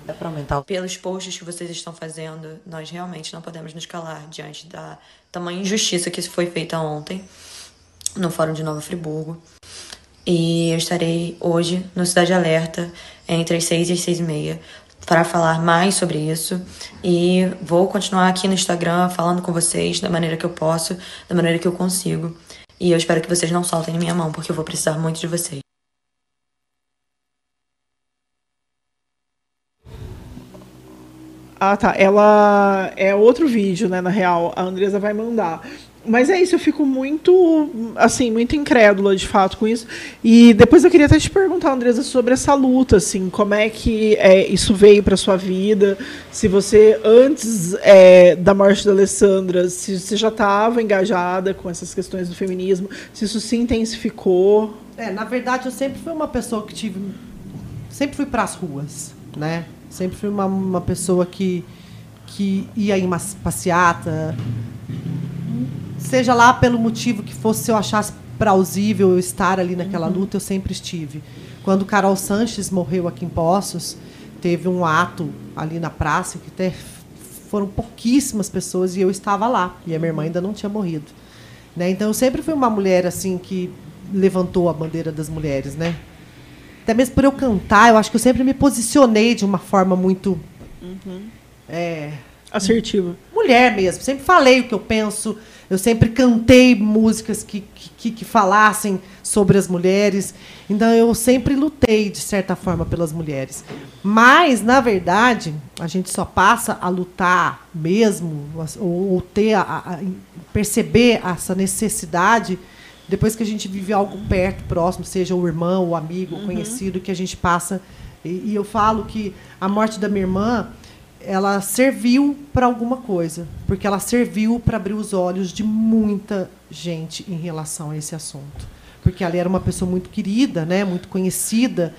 Dá para aumentar. pelos posts que vocês estão fazendo. Nós realmente não podemos nos calar diante da tamanha injustiça que foi feita ontem no Fórum de Nova Friburgo. E eu estarei hoje no Cidade Alerta entre as 6 e as 6 e meia para falar mais sobre isso. E vou continuar aqui no Instagram falando com vocês da maneira que eu posso, da maneira que eu consigo. E eu espero que vocês não soltem minha mão, porque eu vou precisar muito de vocês. Ah, tá. Ela é outro vídeo, né, na real. A Andresa vai mandar. Mas é isso, eu fico muito, assim, muito incrédula, de fato, com isso. E depois eu queria até te perguntar, Andresa, sobre essa luta, assim, como é que é, isso veio para sua vida, se você, antes é, da morte da Alessandra, se você já estava engajada com essas questões do feminismo, se isso se intensificou. É, na verdade, eu sempre fui uma pessoa que tive... Sempre fui para as ruas, né? Sempre fui uma, uma pessoa que, que ia em uma passeata, seja lá pelo motivo que fosse, se eu achasse plausível eu estar ali naquela Uhum. luta, eu sempre estive. Quando Carol Sanches morreu aqui em Poços, teve um ato ali na praça que até foram pouquíssimas pessoas e eu estava lá e a minha irmã ainda não tinha morrido, né? Então eu sempre fui uma mulher assim que levantou a bandeira das mulheres, né? Até mesmo por eu cantar, eu acho que eu sempre me posicionei de uma forma muito é, Assertiva. mulher mesmo. Sempre falei o que eu penso. Eu sempre cantei músicas que, que, que falassem sobre as mulheres. Então, eu sempre lutei, de certa forma, pelas mulheres. Mas, na verdade, a gente só passa a lutar mesmo, ou, ou ter a, a- perceber essa necessidade depois que a gente vive algo perto, próximo, seja o irmão, o amigo, o conhecido, que a gente passa. E, e eu falo que a morte da minha irmã ela serviu para alguma coisa, porque ela serviu para abrir os olhos de muita gente em relação a esse assunto. Porque ela era uma pessoa muito querida, né, muito conhecida,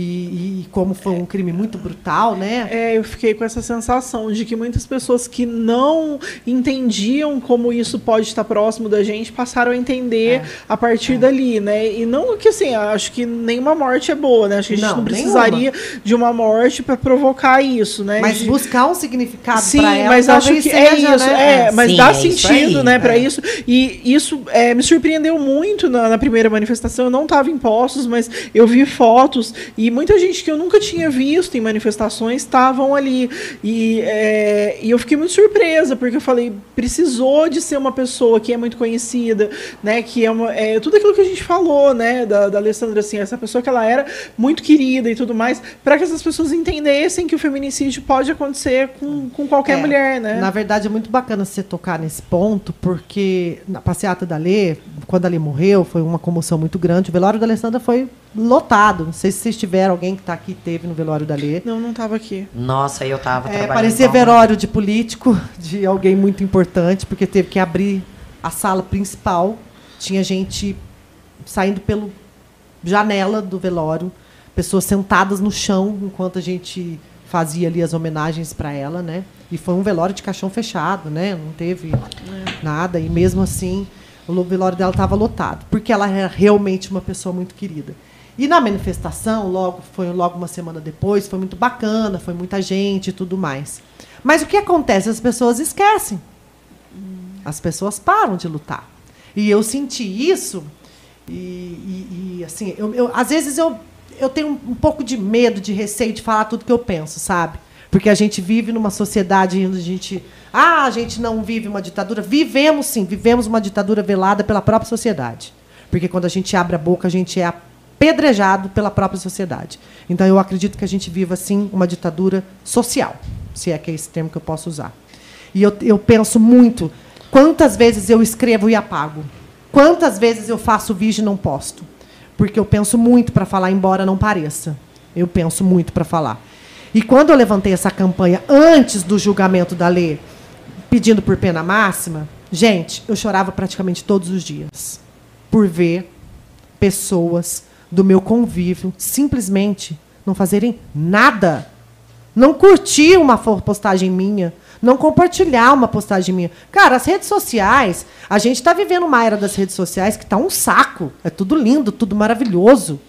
e, e como foi um crime muito brutal, né? É, eu fiquei com essa sensação de que muitas pessoas que não entendiam como isso pode estar próximo da gente passaram a entender É. a partir dali, né? E não que assim, acho que nenhuma morte é boa, né? Acho que a gente Não, não, precisaria de uma morte para provocar isso, né? Mas De- buscar um significado Sim, para ela, mas acho que é seja, isso, né? é, mas Sim, dá é sentido, aí, né, para é. isso. E isso é, me surpreendeu muito na, na primeira manifestação. Eu não estava em postos, mas eu vi fotos e muita gente que eu nunca tinha visto em manifestações estavam ali. E, é, e eu fiquei muito surpresa, porque eu falei, precisou de ser uma pessoa que é muito conhecida, né, que é, uma, é tudo aquilo que a gente falou, né, da, da Alessandra, assim, essa pessoa que ela era muito querida e tudo mais, para que essas pessoas entendessem que o feminicídio pode acontecer com, com qualquer É, mulher, né? Na verdade, é muito bacana você tocar nesse ponto, porque na passeata da Lê, quando a Lê morreu, foi uma comoção muito grande. O velório da Alessandra foi lotado. Não sei se vocês tiveram, alguém que está aqui teve no velório da Lê. Não, não tava aqui. Nossa, eu tava É, trabalhando. parecia velório de político, (laughs) de alguém muito importante, porque teve que abrir a sala principal. Tinha gente saindo pelo janela do velório, pessoas sentadas no chão enquanto a gente fazia ali as homenagens para ela, né? E foi um velório de caixão fechado, né? Não teve nada e mesmo assim o velório dela estava lotado, porque ela era realmente uma pessoa muito querida. E na manifestação, logo foi logo uma semana depois, foi muito bacana, foi muita gente e tudo mais. Mas o que acontece? As pessoas esquecem. As pessoas param de lutar. E eu senti isso e, e- e, assim, eu, eu- às vezes eu, eu tenho um, pouco de medo, de receio de falar tudo que eu penso, sabe? Porque a gente vive numa sociedade onde a gente. Ah, a gente não vive uma ditadura. Vivemos sim, vivemos uma ditadura velada pela própria sociedade. Porque quando a gente abre a boca, a gente é apedrejado pela própria sociedade. Então eu acredito que a gente viva sim uma ditadura social, se é que é esse termo que eu posso usar. E eu, eu penso muito, quantas vezes eu escrevo e apago? Quantas vezes eu faço vídeo e não posto? porque eu penso muito para falar, embora não pareça. Eu penso muito para falar. E quando eu levantei essa campanha antes do julgamento da lei, pedindo por pena máxima, gente, eu chorava praticamente todos os dias por ver pessoas do meu convívio simplesmente não fazerem nada. Não curtir uma postagem minha, não compartilhar uma postagem minha. Cara, as redes sociais, a gente está vivendo uma era das redes sociais que está um saco. É tudo lindo, tudo maravilhoso.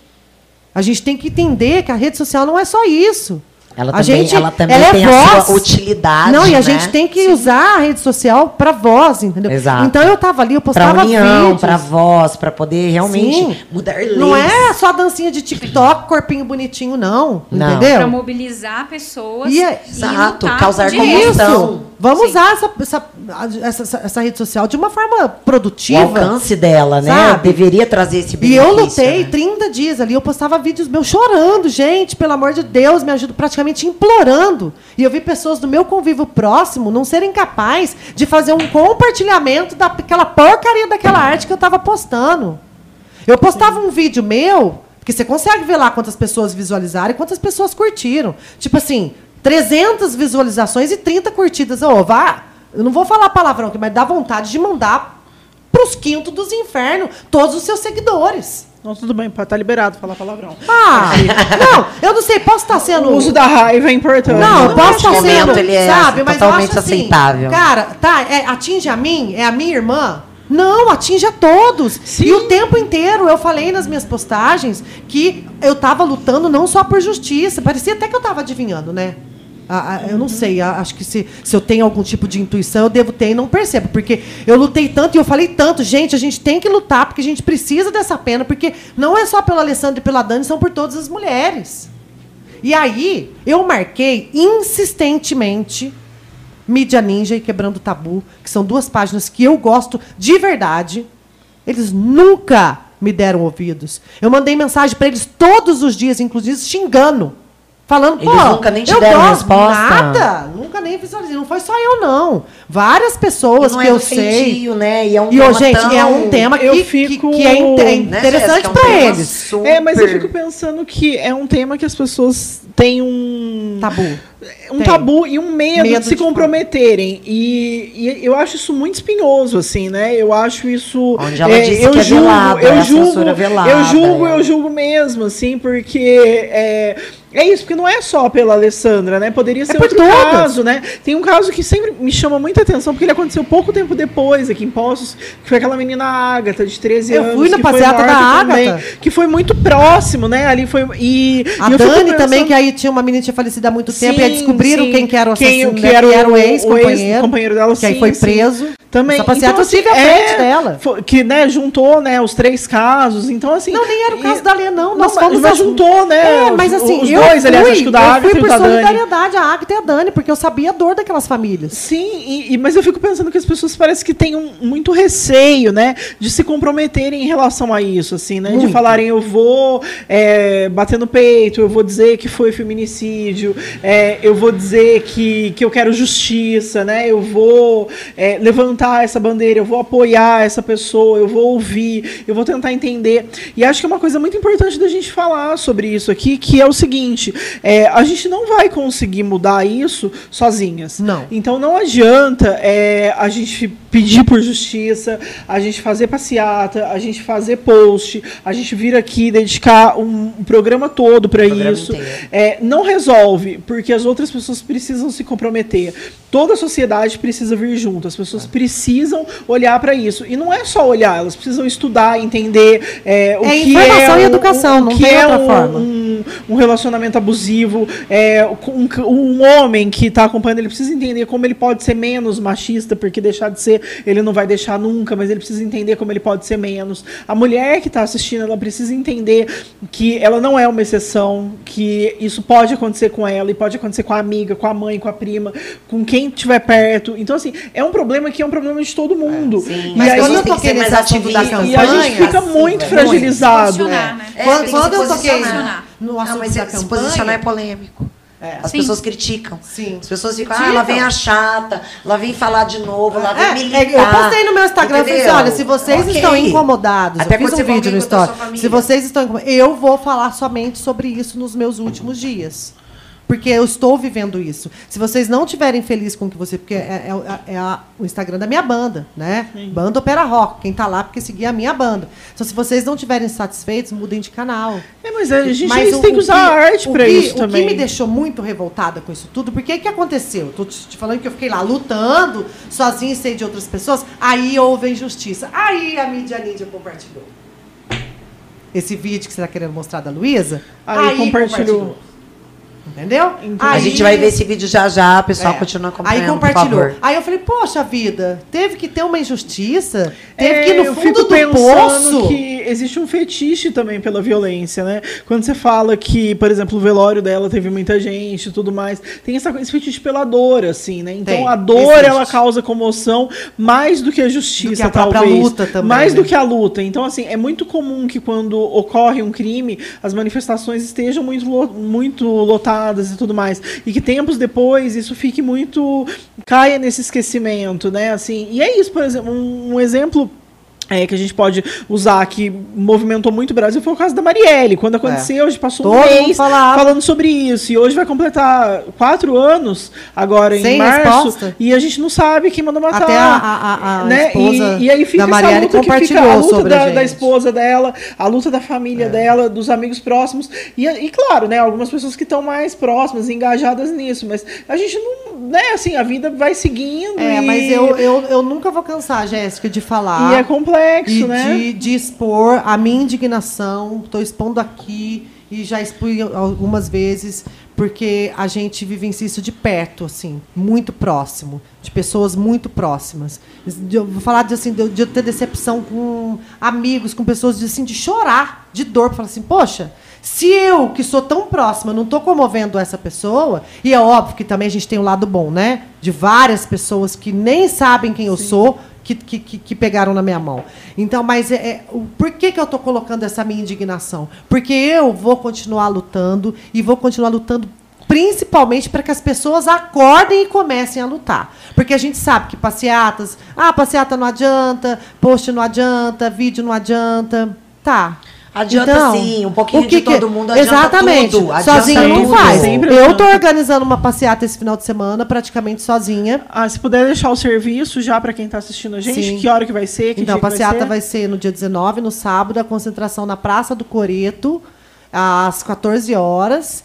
A gente tem que entender que a rede social não é só isso. Ela a também, gente, ela também ela é tem voz. a sua utilidade. Não, e a né? gente tem que usar a rede social para voz, entendeu? Exato. Então eu tava ali, eu Pra postava união, vídeos. pra voz, pra poder realmente Sim. mudar leis. Não é só dancinha de TikTok, corpinho bonitinho, não. Não. Entendeu? Para mobilizar pessoas E é- Exato, lutar causar comoção. Isso. Vamos Sim. usar essa, essa, essa, essa- essa rede social de uma forma o produtiva. alcance dela, né? Sabe? Deveria trazer esse E benefício. eu lutei né? 30 dias ali, eu postava vídeos meus chorando, gente, pelo amor de Deus, me ajuda, praticamente implorando. E eu vi pessoas do meu convívio próximo não serem capazes de fazer um compartilhamento daquela porcaria daquela arte que eu estava postando. Eu postava um vídeo meu, que você consegue ver lá quantas pessoas visualizaram e quantas pessoas curtiram. Tipo assim, 300 visualizações e 30 curtidas. Ô, vá, eu não vou falar palavrão aqui, mas dá vontade de mandar pros quintos dos infernos todos os seus seguidores. Não, tudo bem, tá liberado falar palavrão. Ah, não, eu não sei, posso estar sendo. O uso da raiva é importante. Não, eu posso neste estar sendo. momento ele é sabe, mas eu totalmente acho assim, aceitável. Cara, tá, é, atinge a mim, é a minha irmã. Não, atinge a todos. Sim. E o tempo inteiro eu falei nas minhas postagens que eu tava lutando não só por justiça. Parecia até que eu tava adivinhando, né? Ah, eu não sei, acho que se, se eu tenho algum tipo de intuição, eu devo ter e não percebo. Porque eu lutei tanto e eu falei tanto, gente, a gente tem que lutar, porque a gente precisa dessa pena, porque não é só pela Alessandra e pela Dani, são por todas as mulheres. E aí, eu marquei insistentemente Mídia Ninja e Quebrando Tabu, que são duas páginas que eu gosto de verdade. Eles nunca me deram ouvidos. Eu mandei mensagem para eles todos os dias, inclusive xingando. Falando, Eles pô, nunca nem te eu deram gosto. resposta? Nada, nunca nem visualizei. Não foi só eu, não. Várias pessoas E não que é eu sei. feitio, né? E é um E, tema gente, tão... é um tema que, Eu que- fico- que é inte- é né, interessante Jéssica? É um para eles. super- É, mas eu fico pensando que é um tema que as pessoas têm um Tabu. Um Tem. tabu e um medo, Medo de se de comprometerem. E, e eu acho isso muito espinhoso, assim, né? Eu acho isso. Onde ela disse eu que é julgo, velado, eu é a julgo, censura velada, eu julgo, é. eu julgo mesmo, assim, porque é, é isso, porque não é só pela Alessandra, né? Poderia ser por outro todas. caso, né? Tem um caso que sempre me chama muita atenção, porque ele aconteceu pouco tempo depois aqui em Poços, que foi aquela menina Ágata, de 13 Eu anos. fui na passeata da também, Ágata. que foi muito próximo, né? Ali foi. E, A e eu Dani também, que aí tinha uma menina que tinha falecido há muito tempo, aí descobriram sim. quem que era o Quem- assassino, que né, era o- o ex-companheiro. ex-companheiro dela, que aí sim, foi sim. preso. Também. Essa passeata eu assim, tive à frente dela. foi- Que, né, juntou, né, os três casos. Então, assim. Não, nem era o caso e- da Lê, não. Não, Nós mas- fomos mas as- juntou, né, É, mas assim, os eu dois, fui, aliás, acho que o da eu Agatha fui e o por da Dani. solidariedade à Agatha e a Dani, porque eu sabia a dor daquelas famílias. Sim, e, e- mas eu fico pensando que as pessoas parecem que têm um- muito receio, né, de se comprometerem em relação a isso, assim, né, de Muito. falarem eu vou é, bater no peito, eu vou dizer que foi feminicídio, é, eu vou dizer que, que eu quero justiça, né, eu vou é, levantar essa bandeira, eu vou apoiar essa pessoa, eu vou ouvir, eu vou tentar entender. E acho que é uma coisa muito importante da gente falar sobre isso aqui, que é o seguinte: é, a gente não vai conseguir mudar isso sozinhas. Não. Então não adianta é, a gente pedir por justiça, a gente fazer passeata, a gente fazer post, a gente vir aqui dedicar um, um programa todo para isso. É, não resolve, porque as outras pessoas precisam se comprometer. Toda a sociedade precisa vir junto, as pessoas precisam olhar para isso. E não é só olhar, elas precisam estudar, entender é, o É que informação é e um- educação, o não que tem é outra um, forma. um, um relacionamento abusivo. É, um, um homem que está acompanhando, ele precisa entender como ele pode ser menos machista, porque deixar de ser, ele não vai deixar nunca, mas ele precisa entender como ele pode ser menos. A mulher que está assistindo, ela precisa entender que ela não é uma exceção, que isso pode acontecer com ela e pode acontecer com a amiga, com a mãe, com a prima, com quem estiver perto. Então, assim, é um problema que é um problema de todo mundo. Sim, E Mas aí- quando eu toquei ser nesse mais assunto da ativista. e a gente campanha, fica muito assim, fragilizado. Posicionar, né? É, Quando, tem que quando se eu toquei posicionar. no Não, assunto mas da se posicionar é campanha, polêmico. É. As Sim. pessoas criticam. Sim. As pessoas ficam, ah, lá vem a chata, lá vem falar de novo, lá vem É, militar. é, eu postei no meu Instagram e falei assim, olha, se vocês Ok. estão incomodados, Até eu fiz um vídeo no Story, se vocês estão incomodados, eu vou falar somente sobre isso nos meus últimos dias. Porque eu estou vivendo isso. Se vocês não estiverem felizes com o que você. Porque é, é- é a- o Instagram da minha banda, né? Banda Opera Rock. Quem tá lá porque seguir a minha banda. Então, se vocês não estiverem satisfeitos, mudem de canal. É, mas a gente Mas o- tem que o usar a arte o que- isso o também. que me deixou muito revoltada com isso tudo, porque que aconteceu? Tô te falando que eu fiquei lá lutando, sozinha e sei de outras pessoas, aí houve a injustiça. Aí a mídia ninja compartilhou. Esse vídeo que você está querendo mostrar da Luísa, Aí compartilhou. Entendeu? Entendi. A gente vai ver esse vídeo já já, pessoal é. continua acompanhando, Aí compartilhou. por favor. Aí eu falei, poxa vida, teve que ter uma injustiça, teve É, que ir no eu fundo fico do poço. que existe um fetiche também pela violência, né? Quando você fala que, por exemplo, o velório dela teve muita gente e tudo mais, tem essa, esse fetiche pela dor, assim, né? Então Tem, a dor, existe. ela causa comoção mais do que a justiça, Do que a própria talvez. luta também, Mais né? do que a luta. Então, assim, é muito comum que quando ocorre um crime, as manifestações estejam muito, muito lotadas e tudo mais. E que tempos depois isso fique muito. caia nesse esquecimento, né? Assim, e é isso, por exemplo, um, um exemplo. É, que a gente pode usar que movimentou muito o Brasil foi o caso da Marielle. Quando aconteceu, a gente passou É. Todo um mês falava. falando sobre isso. E hoje vai completar quatro anos, agora em Sem março. resposta. E a gente não sabe quem mandou matar. Até a, a, a, a né? esposa e, e aí fica da Marielle essa luta que fica compartilhou a luta sobre a da. É. da esposa dela, a luta da família dela, dos amigos próximos. E, e claro, né, algumas pessoas que estão mais próximas, engajadas nisso, mas a gente não, né, assim, a vida vai seguindo. É, e, mas eu, eu, eu nunca vou cansar, Jéssica, de falar. e é complexo, e né? de, de expor a minha indignação. Estou expondo aqui e já expus algumas vezes, porque a gente vivencia isso de perto, assim, muito próximo, de pessoas muito próximas. De- Eu vou falar de, assim, de, eu- ter decepção com amigos, com pessoas de, assim, de chorar, de dor, para falar assim, poxa. Se eu, que sou tão próxima, não estou comovendo essa pessoa, e é óbvio que também a gente tem o lado bom, né? De várias pessoas que nem sabem quem eu sou, que, que, que- pegaram na minha mão. Então, mas é, é, por que, que eu estou colocando essa minha indignação? Porque eu vou continuar lutando e vou continuar lutando principalmente para que as pessoas acordem e comecem a lutar. Porque a gente sabe que passeatas, ah, passeata não adianta, post não adianta, vídeo não adianta. Tá. Adianta sim, um pouquinho de todo mundo adianta Exatamente. tudo, adianta Sozinho não tudo. faz. Sempre Eu estou organizando uma passeata esse final de semana, praticamente sozinha. Ah, se puder deixar o serviço já para quem está assistindo a gente, Sim. que hora que vai ser, que Então, a que passeata vai vai ser. ser no dia 19, no sábado, a concentração na Praça do Coreto, às 14 horas.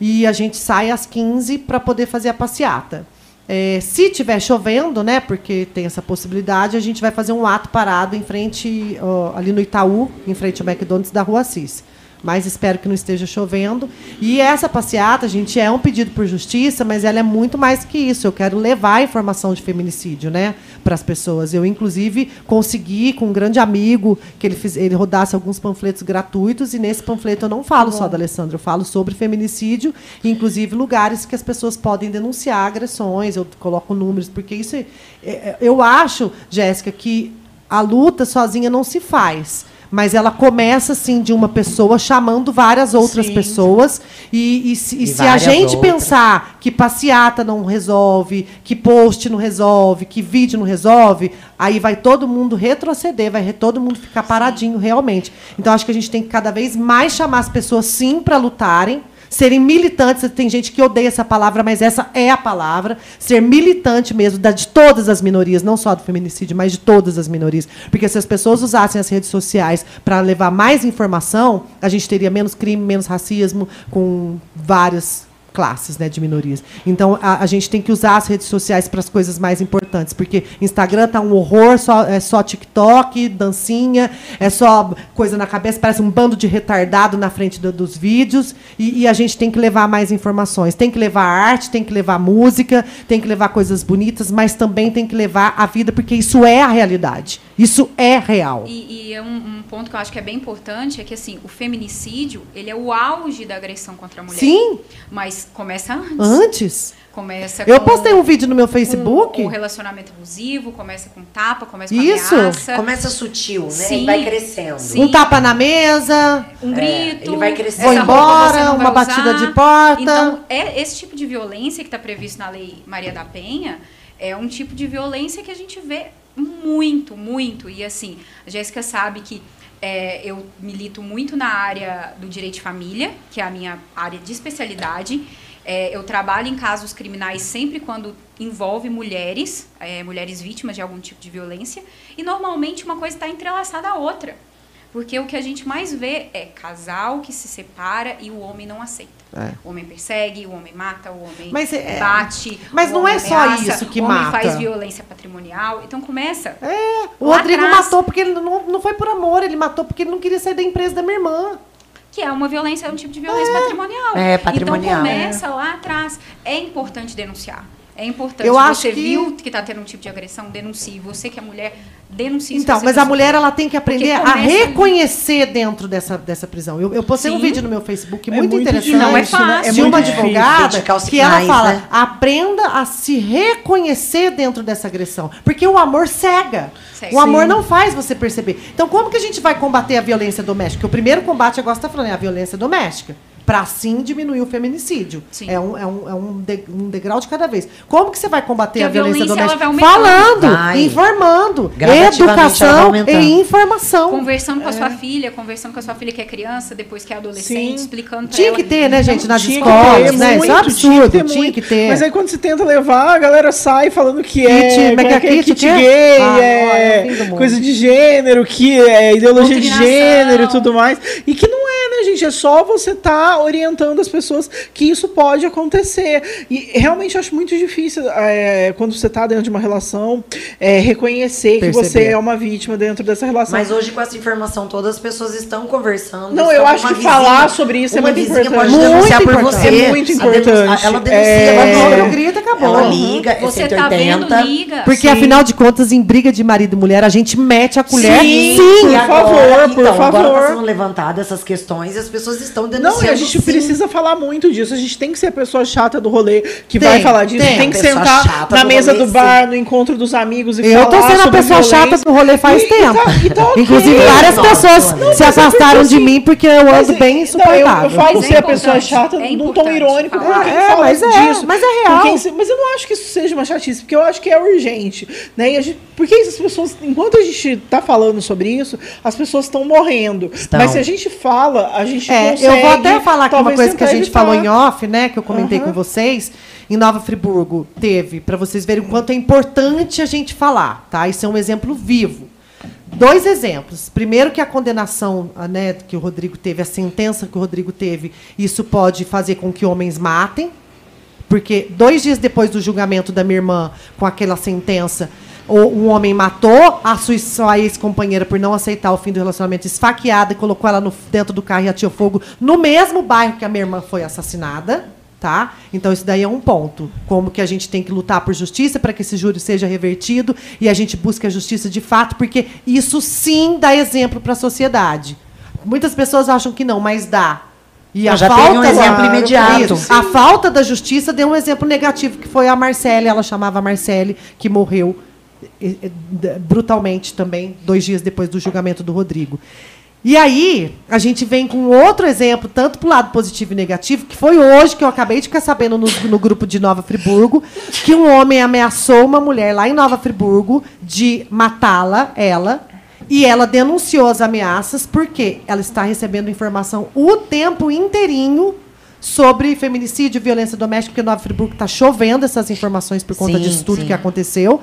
E a gente sai às 15 para poder fazer a passeata. É, se tiver chovendo, né, porque tem essa possibilidade, a gente vai fazer um ato parado em frente, ó, ali no Itaú, em frente ao McDonald's da Rua Assis. Mas espero que não esteja chovendo. E essa passeata, gente, é um pedido por justiça, mas ela é muito mais que isso. Eu quero levar a informação de feminicídio, né, para as pessoas. Eu, inclusive, consegui com um grande amigo que ele, ele rodasse alguns panfletos gratuitos, e nesse panfleto eu não falo só da Alessandra, eu falo sobre feminicídio, inclusive lugares que as pessoas podem denunciar agressões, eu coloco números, porque isso. é- é- eu acho, Jéssica, que a luta sozinha não se faz. Mas ela começa, assim, de uma pessoa chamando várias outras Sim. pessoas. E, e se, e E se a gente outras. pensar que passeata não resolve, que post não resolve, que vídeo não resolve, aí vai todo mundo retroceder, vai todo mundo ficar paradinho realmente. Então acho que a gente tem que cada vez mais chamar as pessoas sim para lutarem. Serem militantes, tem gente que odeia essa palavra, mas essa é a palavra. Ser militante mesmo da, de todas as minorias, não só do feminicídio, mas de todas as minorias. Porque se as pessoas usassem as redes sociais para levar mais informação, a gente teria menos crime, menos racismo, com várias classes né, de minorias. Então, a, a gente tem que usar as redes sociais para as coisas mais importantes, porque Instagram tá um horror, só, é só TikTok, dancinha, é só coisa na cabeça, parece um bando de retardado na frente do- dos vídeos, e, e a gente tem que levar mais informações. Tem que levar arte, tem que levar música, tem que levar coisas bonitas, mas também tem que levar a vida, porque isso é a realidade. Isso é real. E, e é um, um ponto que eu acho que é bem importante é que assim o feminicídio ele é o auge da agressão contra a mulher. Sim. Mas Mas começa antes. Antes? Começa Eu com- postei um vídeo no meu com Facebook. O relacionamento abusivo, começa com tapa, começa com Isso. ameaça. Começa sutil, né? Sim. E vai crescendo. Sim. Um tapa na mesa. um É, grito. ele vai crescendo. Vou embora, uma batida usar. de porta. Então, é esse tipo de violência que está previsto na Lei Maria da Penha é um tipo de violência que a gente vê muito, muito. E assim, a Jéssica sabe que é, eu milito muito na área do direito de família, que é a minha área de especialidade. É, eu trabalho em casos criminais sempre quando envolve mulheres, é, mulheres vítimas de algum tipo de violência. E normalmente uma coisa está entrelaçada à outra. Porque o que a gente mais vê é casal que se separa e o homem não aceita. É. O homem persegue, o homem mata, o homem Mas é- bate. mas o não é só ameaça, isso que o homem mata. faz violência patrimonial. Então começa. O Lá Rodrigo atrás. matou porque ele não, não foi por amor, ele matou porque ele não queria sair da empresa da minha irmã. Que é uma violência, é um tipo de violência patrimonial. É, patrimonial. Então começa lá atrás. É importante denunciar. É importante. Eu acho você que- viu que está tendo um tipo de agressão, denuncie. Você que é mulher, denuncie. Então, mas a mulher ela tem que aprender a reconhecer dentro dessa, dessa prisão. Eu, eu postei um Sim. vídeo no meu Facebook É muito, muito interessante difícil, Não é fácil. É de muito uma advogada que ela fala: né? aprenda a se reconhecer dentro dessa agressão. Porque o amor cega. O amor Sim. não faz você perceber. Então, como que a gente vai combater a violência doméstica? Porque o primeiro combate, agora você está falando, é a violência doméstica. Para assim diminuir o feminicídio. Sim. É, um, é, um, é um, de- um degrau de cada vez. Como que você vai combater a a violência, violência, ela doméstica? Falando, Vai. informando. Educação e informação. Conversando É. com a sua filha, conversando com a sua filha que é criança, depois que é adolescente, Sim. explicando Tinha ela. que ter, né, gente, nas Tinha que escolas, ter né? Isso é um muito, absurdo, ter tinha muito. que ter. Mas aí quando você tenta levar, a galera sai falando que é, Kit, é que é que kit, kit gay, Ah, é olha, é coisa de gênero, que é ideologia de gênero e tudo mais. E que não é, né, gente? É só você estar orientando as pessoas que isso pode acontecer. E realmente acho muito difícil, é, quando você está dentro de uma relação, é, reconhecer que você Perceber. é uma vítima dentro dessa relação. Mas hoje, com essa informação toda, as pessoas estão conversando. Não, estão eu acho que falar sobre isso é muito vizinha importante. pode Muito denunciar por importante. você. É muito importante. Ela denuncia, É. ela Não, grita, acabou. Ela liga, é Você tá 180. vendo, liga. Porque, Sim. afinal de contas, em briga de marido e mulher, a gente mete a colher. Sim. sim. Por E favor, por então, Agora favor. está sendo levantadas essas questões e as pessoas estão denunciando. Não, e a gente sim. precisa falar muito disso. A gente tem que ser a pessoa chata do rolê que Tem, vai falar disso. tem. Tem, que Pessoa sentar chata na do mesa rolê, do bar, no encontro dos amigos e Eu tô falar sendo a pessoa chata violência. do rolê faz E- e tempo. tá- e tá ok. Inclusive, várias Não, pessoas não, se é afastaram de assim, mim porque eu Mas, ando bem não, eu, insuportável. eu falo é ser a pessoa importante, chata é num tom irônico com falar. quem É, fala mas é, disso. mas é Com real. quem mas eu não acho que isso seja uma chatice, porque eu acho que é urgente. Né? E a gente, porque essas pessoas, enquanto a gente tá falando sobre isso, as pessoas estão morrendo. Mas se a gente fala, a gente É, consegue. eu vou até falar aqui uma coisa que a gente evitar. falou em off, né? Que eu comentei Aham. com vocês. Em Nova Friburgo teve, para vocês verem o quanto é importante a gente falar, tá? Isso é um exemplo vivo. Dois exemplos. Primeiro que a condenação, ah, né, que o Rodrigo teve, a sentença que o Rodrigo teve, isso pode fazer com que homens matem, porque dois dias depois do julgamento da minha irmã, com aquela sentença, um homem matou a sua, sua ex-companheira por não aceitar o fim do relacionamento, esfaqueada e colocou ela no- dentro do carro e atirou fogo no mesmo bairro que a minha irmã foi assassinada. Tá? Então, isso daí é um ponto. Como que a gente tem que lutar por justiça para que esse júri seja revertido e a gente busque a justiça de fato, porque isso sim dá exemplo para a sociedade. Muitas pessoas acham que não, mas dá. E a Já falta um exemplo Claro, imediato. isso. A falta da justiça deu um exemplo negativo, que foi a Marcele, ela chamava Marcele, que morreu brutalmente também, dois dias depois do julgamento do Rodrigo. E aí, a gente vem com outro exemplo, tanto para o lado positivo e negativo, que foi hoje que eu acabei de ficar sabendo no, no grupo de Nova Friburgo, que um homem ameaçou uma mulher lá em Nova Friburgo de matá-la, ela, e ela denunciou as ameaças porque ela está recebendo informação o tempo inteirinho sobre feminicídio e violência doméstica, porque Nova Friburgo está chovendo essas informações por conta Sim, disso tudo sim. que aconteceu.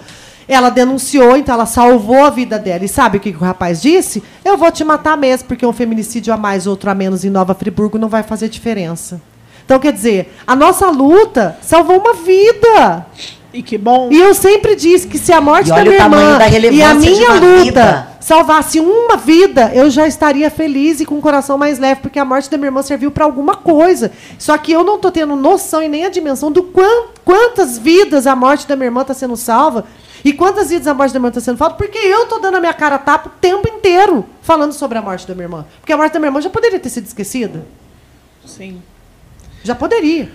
Ela denunciou, então ela salvou a vida dela. E sabe o que, o rapaz disse? Eu vou te matar mesmo, porque um feminicídio a mais, outro a menos em Nova Friburgo não vai fazer diferença. Então, quer dizer, a nossa luta salvou uma vida. E que bom. E eu sempre disse que se a morte E da minha irmã da e a minha luta vida. salvasse uma vida, eu já estaria feliz e com o coração mais leve, porque a morte da minha irmã serviu para alguma coisa. Só que eu não estou tendo noção e nem a dimensão do quan- quantas vidas a morte da minha irmã está sendo salva e quantas vidas a morte da minha irmã está sendo salva, porque eu estou dando a minha cara a tapa o tempo inteiro falando sobre a morte da minha irmã. Porque a morte da minha irmã já poderia ter sido esquecida. Sim. Já poderia.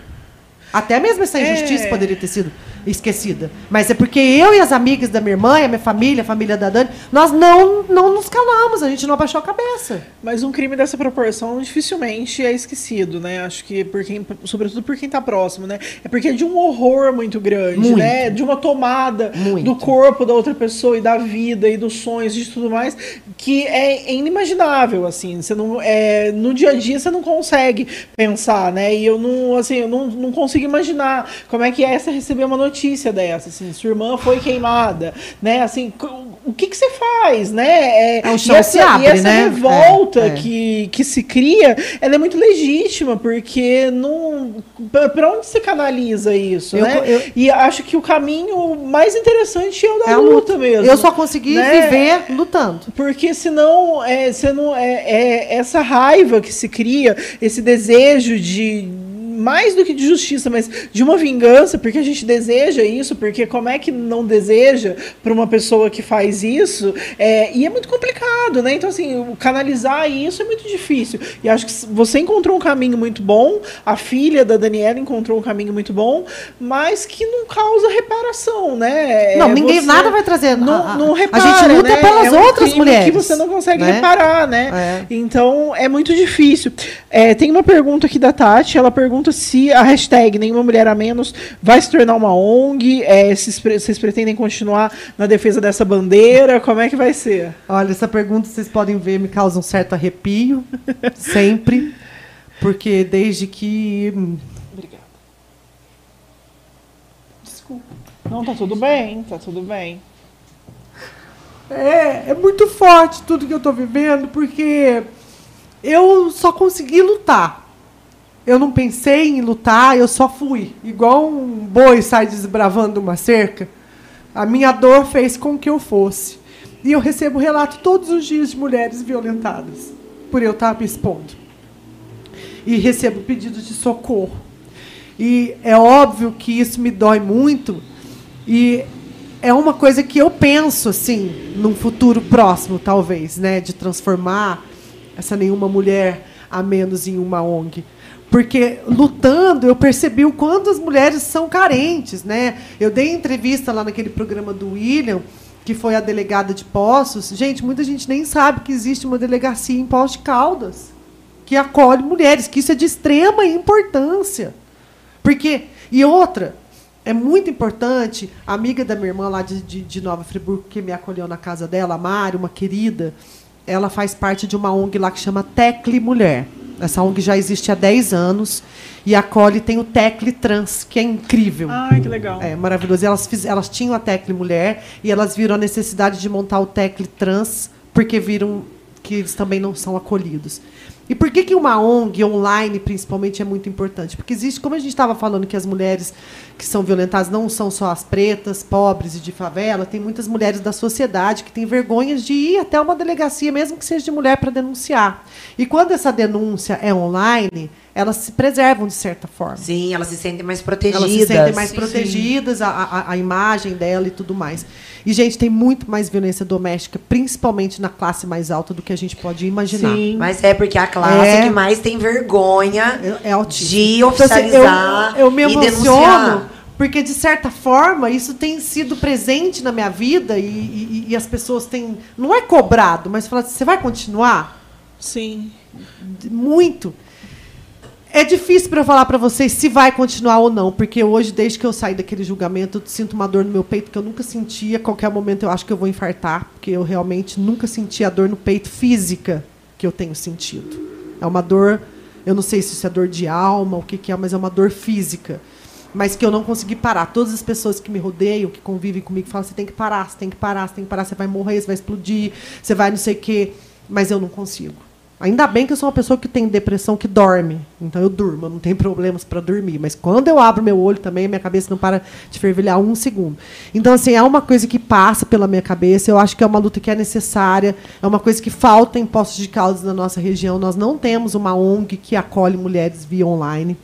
Até mesmo essa É. injustiça poderia ter sido esquecida. Mas é porque eu e as amigas da minha irmã, a minha família, a família da Dani, nós não, não nos calamos, a gente não abaixou a cabeça. Mas um crime dessa proporção dificilmente é esquecido, né? Acho que por quem, sobretudo por quem tá próximo, né? É porque é de um horror muito grande, Muito. né? De uma tomada Muito. do corpo da outra pessoa e da vida e dos sonhos e de tudo mais que é inimaginável, assim. Você não, é, no dia a dia você não consegue pensar, né? E eu não, assim, eu não, não consigo imaginar como é que é você receber uma notícia dessa, assim, sua irmã foi queimada, né? Assim, o que que você faz, né? É, o e chão essa, se abre, e essa né? revolta É, é. Que, que se cria, ela é muito legítima, porque não. Pra onde se canaliza isso, Eu- né? eu- E acho que o caminho mais interessante é o da É a luta, mesmo. Eu só consegui né? viver lutando. Porque senão, é, você não, é, é essa raiva que se cria, esse desejo de mais do que de justiça, mas de uma vingança, porque a gente deseja isso, porque como é que não deseja para uma pessoa que faz isso? É, e é muito complicado, né? Então, assim, canalizar isso é muito difícil. E acho que você encontrou um caminho muito bom, a filha da Daniela encontrou um caminho muito bom, mas que não causa reparação, né? Não, É ninguém você nada vai trazer. Não, a, a- não a repara, gente luta né? pelas É um outras mulheres. que você não consegue né? reparar, né? É. Então é muito difícil. É, tem uma pergunta aqui da Tati. Ela pergunta se a hashtag Nenhuma Mulher a Menos vai se tornar uma ONG. É, se vocês vocês pretendem continuar na defesa dessa bandeira? Como é que vai ser? Olha, essa pergunta vocês podem ver me causa um certo arrepio, (laughs) sempre, porque desde que hum, Obrigada. Desculpa. Não, tá tudo bem, tá tudo bem. É, é muito forte tudo que eu tô vivendo, porque eu só consegui lutar. Eu não pensei em lutar, eu só fui. Igual um boi sai desbravando uma cerca. A minha dor fez com que eu fosse. E eu recebo relato todos os dias de mulheres violentadas, por eu estar me expondo. E recebo pedidos de socorro. E é óbvio que isso me dói muito. E é uma coisa que eu penso, assim, num futuro próximo, talvez, né? De transformar essa nenhuma mulher a menos em uma ONG. Porque lutando, eu percebi o quanto as mulheres são carentes, né? Eu dei entrevista lá naquele programa do William, que foi a delegada de Poços. Gente, muita gente nem sabe que existe uma delegacia em Poços de Caldas que acolhe mulheres, que isso é de extrema importância. Porque, e outra, é muito importante, a amiga da minha irmã lá de, de, de Nova Friburgo, que me acolheu na casa dela, a Mari, uma querida, ela faz parte de uma ONG lá que chama Tecle Mulher. Essa ONG já existe há 10 anos e acolhe, tem o Tecle Trans, que é incrível. Ai, que legal. É maravilhoso. E elas, fiz, elas tinham a Tecle Mulher e elas viram a necessidade de montar o Tecle Trans porque viram que eles também não são acolhidos. E por que, que uma ONG online, principalmente, é muito importante? Porque existe, como a gente estava falando, que as mulheres que são violentadas não são só as pretas, pobres e de favela, tem muitas mulheres da sociedade que têm vergonhas de ir até uma delegacia, mesmo que seja de mulher, para denunciar. E quando essa denúncia é online, elas se preservam de certa forma. Sim, elas se sentem mais protegidas. Elas se sentem mais Sim, protegidas, a, a, a imagem dela e tudo mais. E, gente, tem muito mais violência doméstica, principalmente na classe mais alta, do que a gente pode imaginar. Sim. Mas é porque a classe É. que mais tem vergonha É, é de Então, assim, oficializar eu, eu me e emociono, denunciar. Porque, de certa forma, isso tem sido presente na minha vida e, e- e as pessoas têm. Não é cobrado, mas fala assim, você vai continuar? Sim. muito. É difícil para eu falar para vocês se vai continuar ou não, porque hoje, desde que eu saí daquele julgamento, eu sinto uma dor no meu peito que eu nunca sentia. A qualquer momento eu acho que eu vou infartar, porque eu realmente nunca senti a dor no peito física que eu tenho sentido. É uma dor, eu não sei se isso é dor de alma, o que, que é, mas é uma dor física. Mas que eu não consegui parar. Todas as pessoas que me rodeiam, que convivem comigo, falam: você tem que parar, você tem que parar, você tem que parar, você vai morrer, você vai explodir, você vai não sei o quê. Mas eu não consigo. Ainda bem que eu sou uma pessoa que tem depressão que dorme. Então eu durmo, eu não tenho problemas para dormir. Mas quando eu abro meu olho também, minha cabeça não para de fervilhar um segundo. Então, assim, é uma coisa que passa pela minha cabeça. Eu acho que é uma luta que é necessária. É uma coisa que falta em Poços de Caldas na nossa região. Nós não temos uma ONG que acolhe mulheres via online.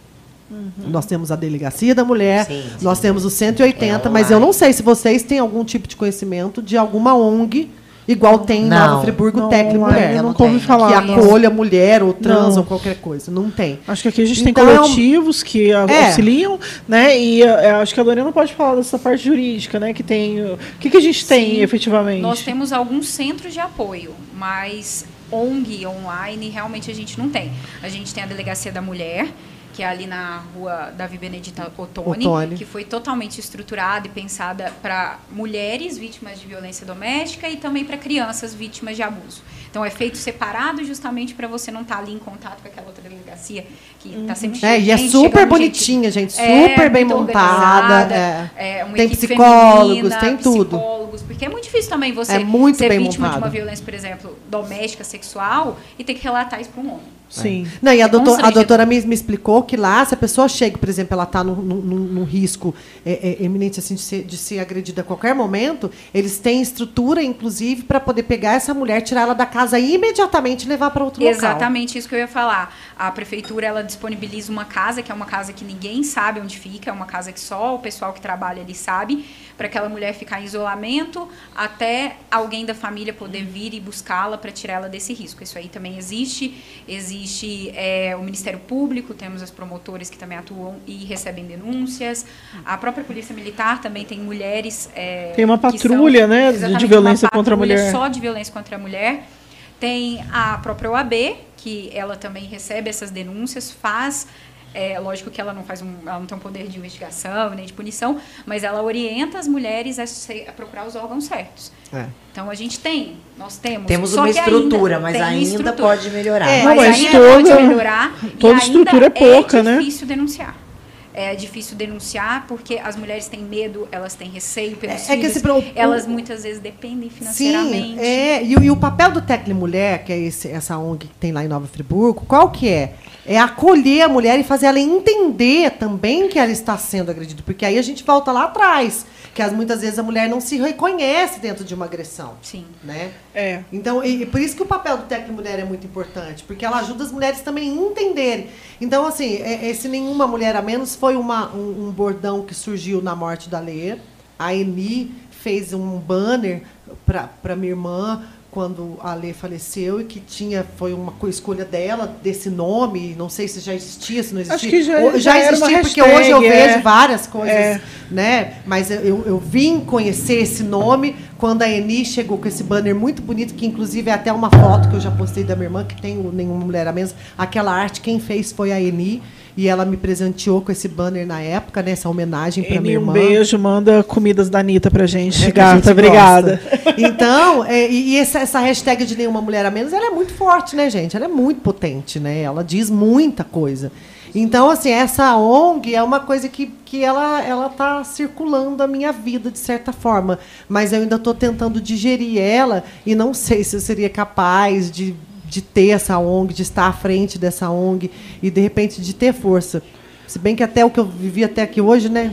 Nós temos a Delegacia da Mulher, Sim, nós sim. temos o 180, É mas eu não sei se vocês têm algum tipo de conhecimento de alguma ONG Igual tem em Não. Nova Friburgo Não, online Mulher. eu não nunca ouvi tem. falar. que não. acolha mulher ou trans Não. ou qualquer coisa. Não tem. Acho que aqui a gente Então, tem é coletivos que É. auxiliam, né? E eh, acho que a Lorena pode falar dessa parte jurídica, né? Que tem. O que, que a gente tem Sim, efetivamente? Nós temos alguns centros de apoio, mas ONG online realmente a gente não tem. A gente tem a Delegacia da Mulher, que é ali na rua Davi Benedita Ottoni, Ottoni. que foi totalmente estruturada e pensada para mulheres vítimas de violência doméstica e também para crianças vítimas de abuso. Então é feito separado justamente para você não estar ali em contato com aquela outra delegacia que está sempre cheia É, e é super gente bonitinha, gente. é, Super bem montada. é. é, uma Tem equipe psicólogos, feminina, tem tudo. psicólogos, porque é muito difícil também você É muito ser bem vítima montado. de uma violência, por exemplo, doméstica, sexual, e ter que relatar isso para um homem. Sim. Não, e a, É doutor- a doutora me, me explicou que lá, se a pessoa chega, por exemplo, ela está num, num- num risco é, é, eminente assim, de, ser, de ser agredida a qualquer momento, eles têm estrutura, inclusive, para poder pegar essa mulher, tirar ela da casa e imediatamente levar para outro local. Exatamente isso que eu ia falar. A prefeitura ela disponibiliza uma casa, que é uma casa que ninguém sabe onde fica, é uma casa que só o pessoal que trabalha ali sabe, para aquela mulher ficar em isolamento até alguém da família poder vir e buscá-la para tirá-la desse risco. Isso aí também existe. Existe é, o Ministério Público, temos as promotoras que também atuam e recebem denúncias. A própria Polícia Militar também tem mulheres. é, Tem uma são- patrulha, né, de violência uma contra a patrulha mulher. Só de violência contra a mulher. Tem a própria OAB, que ela também recebe essas denúncias, faz. É, lógico que ela não faz um, ela não tem um poder de investigação nem de punição, mas ela orienta as mulheres a, se- a procurar os órgãos certos. É. Então a gente tem, nós temos. Temos só uma que estrutura, ainda mas ainda estrutura. pode melhorar. É, Mas, mas ainda toda- pode melhorar. toda e estrutura ainda é pouca, né? É difícil denunciar. É difícil denunciar porque as mulheres têm medo, elas têm receio pelos É- é que filhos. esse pro- elas muitas vezes dependem financeiramente. Sim, é. E, o- e o papel do Tecno Mulher, que é esse- essa ONG que tem lá em Nova Friburgo, qual que é? É acolher a mulher e fazer ela entender também que ela está sendo agredida. Porque aí a gente volta lá atrás. Que as, muitas vezes a mulher não se reconhece dentro de uma agressão. Sim. Né? É. Então, e, e por isso que o papel do Tecno Mulher é muito importante, porque ela ajuda as mulheres também a entenderem. Então, assim, é- esse Nenhuma Mulher a Menos foi uma, um, um bordão que surgiu na morte da Lê. A Eni fez um banner para minha irmã quando a Lê faleceu e que tinha foi uma co- escolha dela desse nome, não sei se já existia, se não existia. Acho que já- já uma existia porque hashtag, hoje eu é. vejo várias coisas, É. né? Mas eu- eu, eu vim conhecer esse nome quando a Eni chegou com esse banner muito bonito, que inclusive é até uma foto que eu já postei da minha irmã, que tem o Nenhuma Mulher a Menos. Aquela arte, quem fez foi a Eni. E ela me presenteou com esse banner na época, né? Essa homenagem para minha Eni, um irmã. beijo, manda comidas da Anitta pra gente. É Gata, gente obrigada. gosta. Então, é, e, e essa, essa hashtag de nenhuma mulher a menos, ela é muito forte, né, gente? Ela é muito potente, né? Ela diz muita coisa. Então, assim, essa ONG é uma coisa que, que ela ela está circulando a minha vida, de certa forma. Mas eu ainda estou tentando digerir ela e não sei se eu seria capaz de, de ter essa ONG, de estar à frente dessa ONG e, de repente, de ter força. Se bem que até o que eu vivi até aqui hoje, né?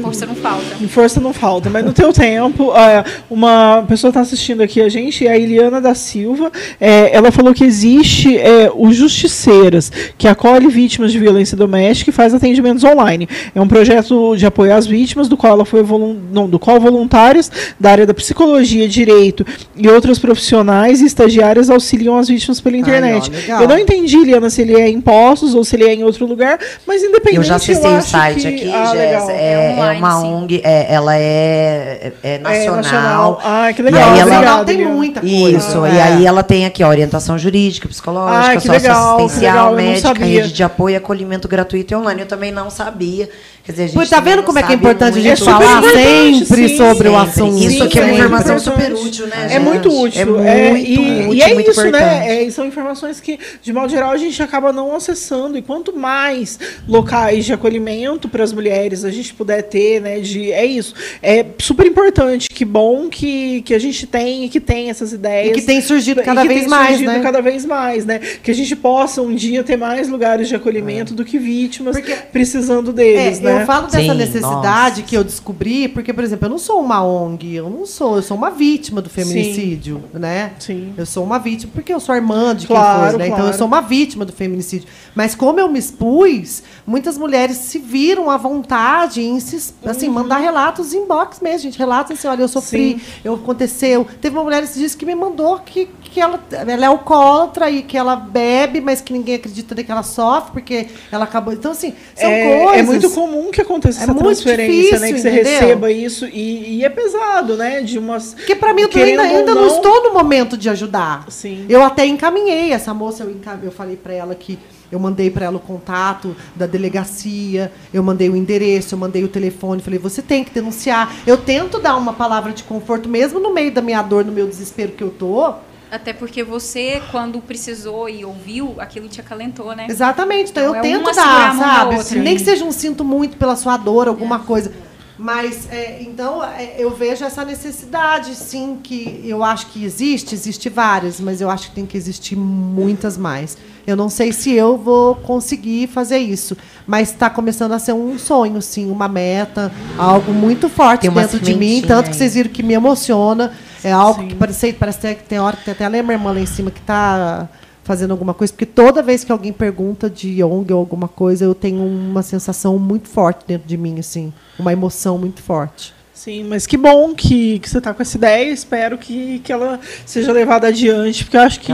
Força não falta. Força não falta, mas no teu tempo, (laughs) é, uma pessoa está assistindo aqui a gente, é a Eliana da Silva. é, ela falou que existe é, o Justiceiras, que acolhe vítimas de violência doméstica e faz atendimentos online. É um projeto de apoio às vítimas, do qual ela foi não, do qual voluntários da área da psicologia, direito e outros profissionais e estagiários auxiliam as vítimas pela internet. ó, legal. eu não entendi, Eliana, se ele é em Postos ou se ele é em outro lugar, mas independente Eu já acessei o site que- aqui, Ah, Jess, é, É online, é uma sim. ONG, é, ela é, é nacional. nacional. Ah, que E legal. aí ela- Nacional Obrigada, tem muita coisa. Isso, né? e aí ela tem aqui ó, orientação jurídica, psicológica, legal, que socioassistencial, legal, não médica, rede de apoio e acolhimento gratuito e online. Eu também não sabia. Quer dizer, a gente tá vendo como é que é importante a gente É falar sempre sim, sobre o assunto? Isso aqui é uma informação super útil, né, É gente? muito útil. É muito é, e, útil, e é muito isso, né? importante. É, e são informações que, de modo geral, a gente acaba não acessando. E quanto mais locais de acolhimento para as mulheres a gente puder ter, né? De, é isso. É super importante. Que bom que, que a gente tem e que tem essas E ideias. que tem surgido E cada que vez tem mais, surgido né? cada vez mais, né? Que a gente possa um dia ter mais lugares de acolhimento do que vítimas Porque- precisando deles, É, né? Eu falo dessa Sim, necessidade nossa. que eu descobri, porque, por exemplo, eu não sou uma ONG, eu não sou, eu sou uma vítima do feminicídio, né? Sim. Eu sou uma vítima, porque eu sou irmã de quem Claro, foi, né? Então eu claro. sou uma vítima do feminicídio. Mas como eu me expus, muitas mulheres se viram à vontade em se, assim, mandar relatos inbox mesmo, gente. Relatos assim, olha, eu sofri, Sim. eu aconteceu. Teve uma mulher esses dias que me mandou que, que ela, ela é alcoólatra e que ela bebe, mas que ninguém acredita que ela sofre, porque ela acabou. Então, assim, são é, coisas. é muito comum que aconteça É essa muito transferência, né? difícil, Que você entendeu? receba isso e, e é pesado, né? De umas. Porque para mim eu ainda, ainda não, estou no momento de ajudar. Sim. Eu até encaminhei essa moça, eu, enca- eu falei para ela que eu mandei para ela o contato da delegacia, eu mandei o endereço, eu mandei o telefone, falei, você tem que denunciar. Eu tento dar uma palavra de conforto, mesmo no meio da minha dor, no meu desespero que eu tô. Até porque você, quando precisou e ouviu, aquilo te acalentou, né? Exatamente, então, Então eu é tento dar, sabe? outra. Nem que seja um sinto muito pela sua dor, alguma coisa. Mas, é, então, é, eu vejo essa necessidade, sim, que eu acho que existe, existe várias, mas eu acho que tem que existir muitas mais. Eu não sei se eu vou conseguir fazer isso, mas está começando a ser um sonho, sim, uma meta, algo muito forte dentro de mim, tanto que aí. vocês viram que me emociona. É algo Sim. que parece, parece que tem hora que tem até a minha irmã lá em cima que está fazendo alguma coisa, porque toda vez que alguém pergunta de ONG ou alguma coisa, eu tenho uma sensação muito forte dentro de mim, assim, uma emoção muito forte. Sim, mas que bom que, que você está com essa ideia. Espero que, que ela seja levada adiante, porque eu acho que,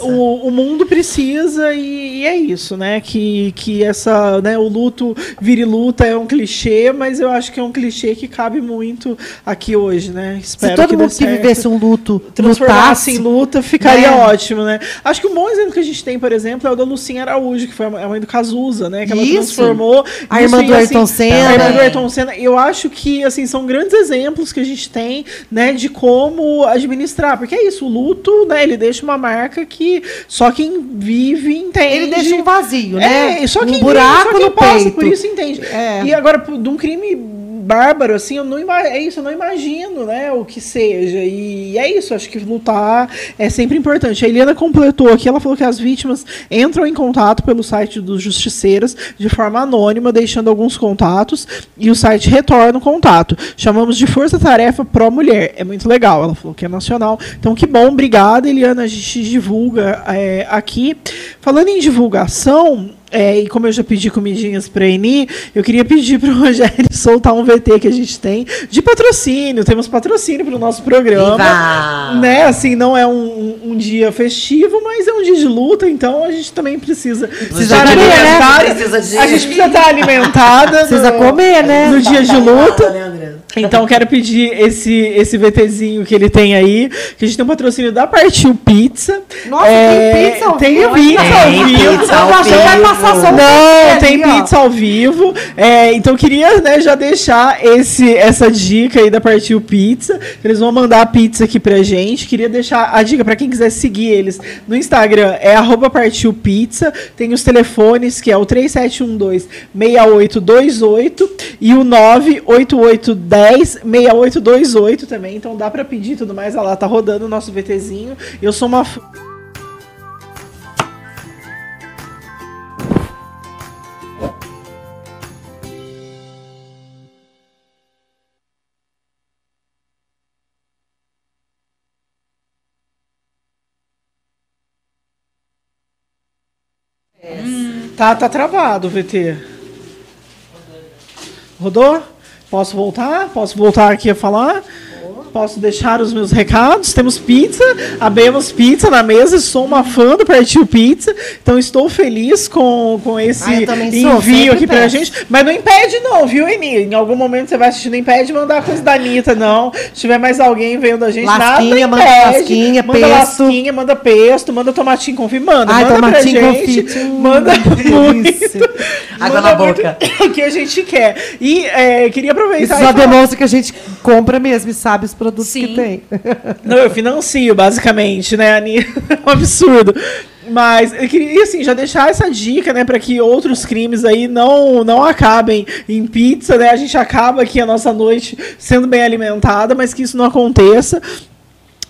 o, o mundo precisa e, e é isso, né? Que, que essa, né, o luto vire luta é um clichê, mas eu acho que é um clichê que cabe muito aqui hoje, né? Espero Se todo que mundo que vivesse um luto transformasse em lutasse, luta, ficaria né? ótimo, né? Acho que um bom exemplo que a gente tem, por exemplo, é o da Lucinha Araújo, que foi a mãe do Cazuza, né? Que ela Isso. transformou. A irmã em, do Ayrton Senna. A irmã do Ayrton Senna. Eu acho que, assim, são grandes exemplos que a gente tem, né, de como administrar. Porque é isso, o luto, né, ele deixa uma marca que só quem vive entende. ele deixa um vazio, né? É, só quem um vive, buraco só quem no passa peito. por isso entende. É. E agora, de um crime bárbaro, assim, eu não é isso, eu não imagino, né, o que seja. E é isso, acho que lutar é sempre importante. A Eliana completou aqui, ela falou que as vítimas entram em contato pelo site dos justiceiros de forma anônima, deixando alguns contatos, e o site retorna o contato. Chamamos de Força Tarefa Pro Mulher. É muito legal, ela falou que é nacional. Então, que bom, obrigada, Eliana. A gente divulga é, aqui. Falando em divulgação, é, e como eu já pedi comidinhas para Eni, eu queria pedir para o (laughs) Rogério soltar um VT que a gente tem de patrocínio. Temos patrocínio para o nosso programa. Viva! Né? Assim, não é um, um- dia festivo, mas é um dia de luta, então a gente também precisa, estar né? alimentada. Precisa de- A gente precisa estar alimentada. (laughs) Precisa no- comer, né? No dia de luta. Então quero pedir esse esse VTzinho que ele tem aí, que a gente tem um patrocínio da Partiu Pizza. Nossa, tem pizza ao tem vivo? pizza ao Tem vivo. pizza ao que vai vivo. passar só Não, ali, tem ó. pizza ao vivo. É, então queria né, já deixar esse, essa dica aí da Partiu Pizza. Eles vão mandar a pizza aqui pra gente. Queria deixar a dica pra quem quiser seguir eles no Instagram é arroba Partiu Pizza. Tem os telefones que é o 3712 6828 e o 98810 6828 também. Então dá pra pedir tudo mais. Olha lá, tá rodando o nosso VTzinho. Eu sou uma Tá, tá travado o VT. Rodou? Posso voltar? Posso voltar aqui a falar? Posso deixar os meus recados? Temos pizza, abemos pizza na mesa. Sou uma fã do Partiu Pizza, então estou feliz com, com esse Ah, envio aqui pra peço. gente. Mas não impede, não, viu, Eni? Em algum momento você vai assistir, não impede mandar coisa da Anitta, não. Se tiver mais alguém vendo a gente, Lasquinha, nada manda impede. lasquinha, manda pesto. lasquinha, manda pesto, manda tomatinho confit, manda. Ai, manda pra gente. hum, manda muito. (laughs) Água Manda na boca. o (laughs) que a gente quer. E é, queria aproveitar Isso só falar- demonstra que a gente compra mesmo e sabe os produtos Sim. que tem. Não, eu financio, basicamente, né, Ani? (laughs) É um absurdo. Mas eu queria, assim, já deixar essa dica, né, para que outros crimes aí não, não acabem em pizza, né? A gente acaba aqui a nossa noite sendo bem alimentada, mas que isso não aconteça.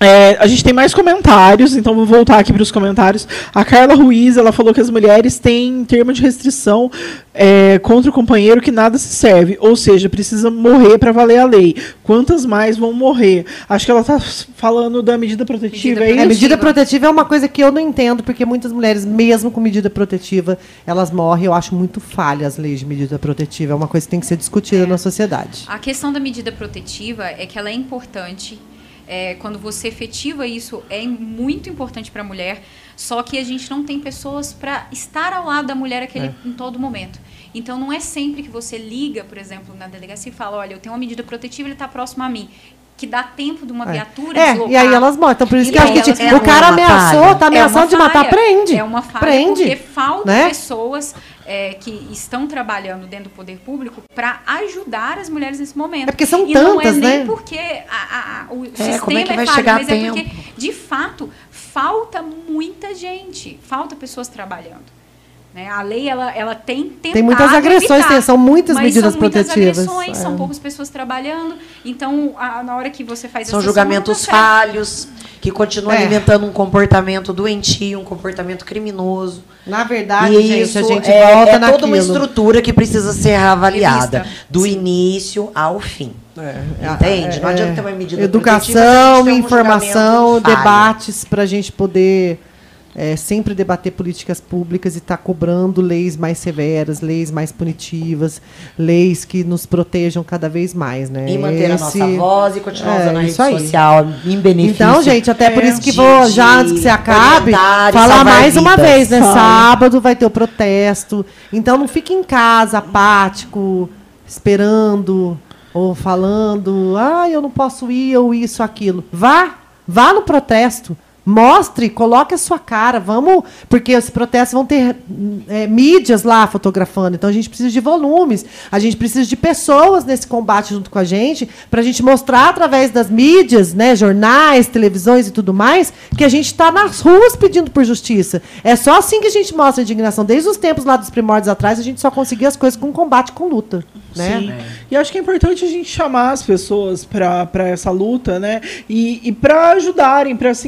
É, a gente tem mais comentários, então vou voltar aqui para os comentários. A Carla Ruiz, ela falou que as mulheres têm termo de restrição é, contra o companheiro que nada se serve, ou seja, precisa morrer para valer a lei. Quantas mais vão morrer? Acho que ela está falando da medida protetiva. Medida, é, é, medida protetiva é uma coisa que eu não entendo, porque muitas mulheres, mesmo com medida protetiva, elas morrem. Eu acho muito falha as leis de medida protetiva. É uma coisa que tem que ser discutida é. na sociedade. A questão da medida protetiva é que ela é importante é, quando você efetiva isso, é muito importante para a mulher. Só que a gente não tem pessoas para estar ao lado da mulher aquele, é. em todo momento. Então, não é sempre que você liga, por exemplo, na delegacia e fala: olha, eu tenho uma medida protetiva, ele está próximo a mim que dá tempo de uma é. viatura é, deslocar. E aí elas morrem. Então, por isso que eu acho que é o cara ameaçou, tá ameaçando é de matar, prende. É uma falha prende, porque faltam né? pessoas é, que estão trabalhando dentro do poder público para ajudar as mulheres nesse momento. É porque são e tantas, não é nem né? porque a, a, o é, sistema é, que vai falho, chegar mas é porque, de fato, falta muita gente, falta pessoas trabalhando. Né? A lei ela, ela tem tentado Tem muitas agressões, evitar, tem, são muitas medidas são muitas protetivas. Agressões, é. São poucas pessoas trabalhando. Então, a, na hora que você faz São julgamentos falhos, que continuam é. alimentando um comportamento doentio, um comportamento criminoso. Na verdade, e gente, isso a gente é, volta é toda uma estrutura que precisa ser reavaliada, do Sim. início ao fim. É, Entende? Não adianta ter uma medida Educação, informação, um debates para a gente poder é, sempre debater políticas públicas e estar tá cobrando leis mais severas, leis mais punitivas, leis que nos protejam cada vez mais, né? E manter Esse, a nossa voz e continuar é, usando a rede aí. social em benefício. Então, gente, até por isso que vou, já antes que você acabe, falar mais vidas. uma vez, né? Sábado vai ter o protesto. Então não fique em casa apático, esperando ou falando, ah, eu não posso ir, ou isso, aquilo. Vá, vá no protesto. Mostre, coloque a sua cara, vamos, porque os protestos vão ter é, mídias lá fotografando, então a gente precisa de volumes, a gente precisa de pessoas nesse combate junto com a gente, para a gente mostrar através das mídias, né, jornais, televisões e tudo mais, que a gente está nas ruas pedindo por justiça. É só assim que a gente mostra a indignação. Desde os tempos lá dos primórdios atrás, a gente só conseguia as coisas com combate, com luta. Né? Sim. É. E acho que é importante a gente chamar as pessoas para essa luta, né? E, e para ajudarem, para se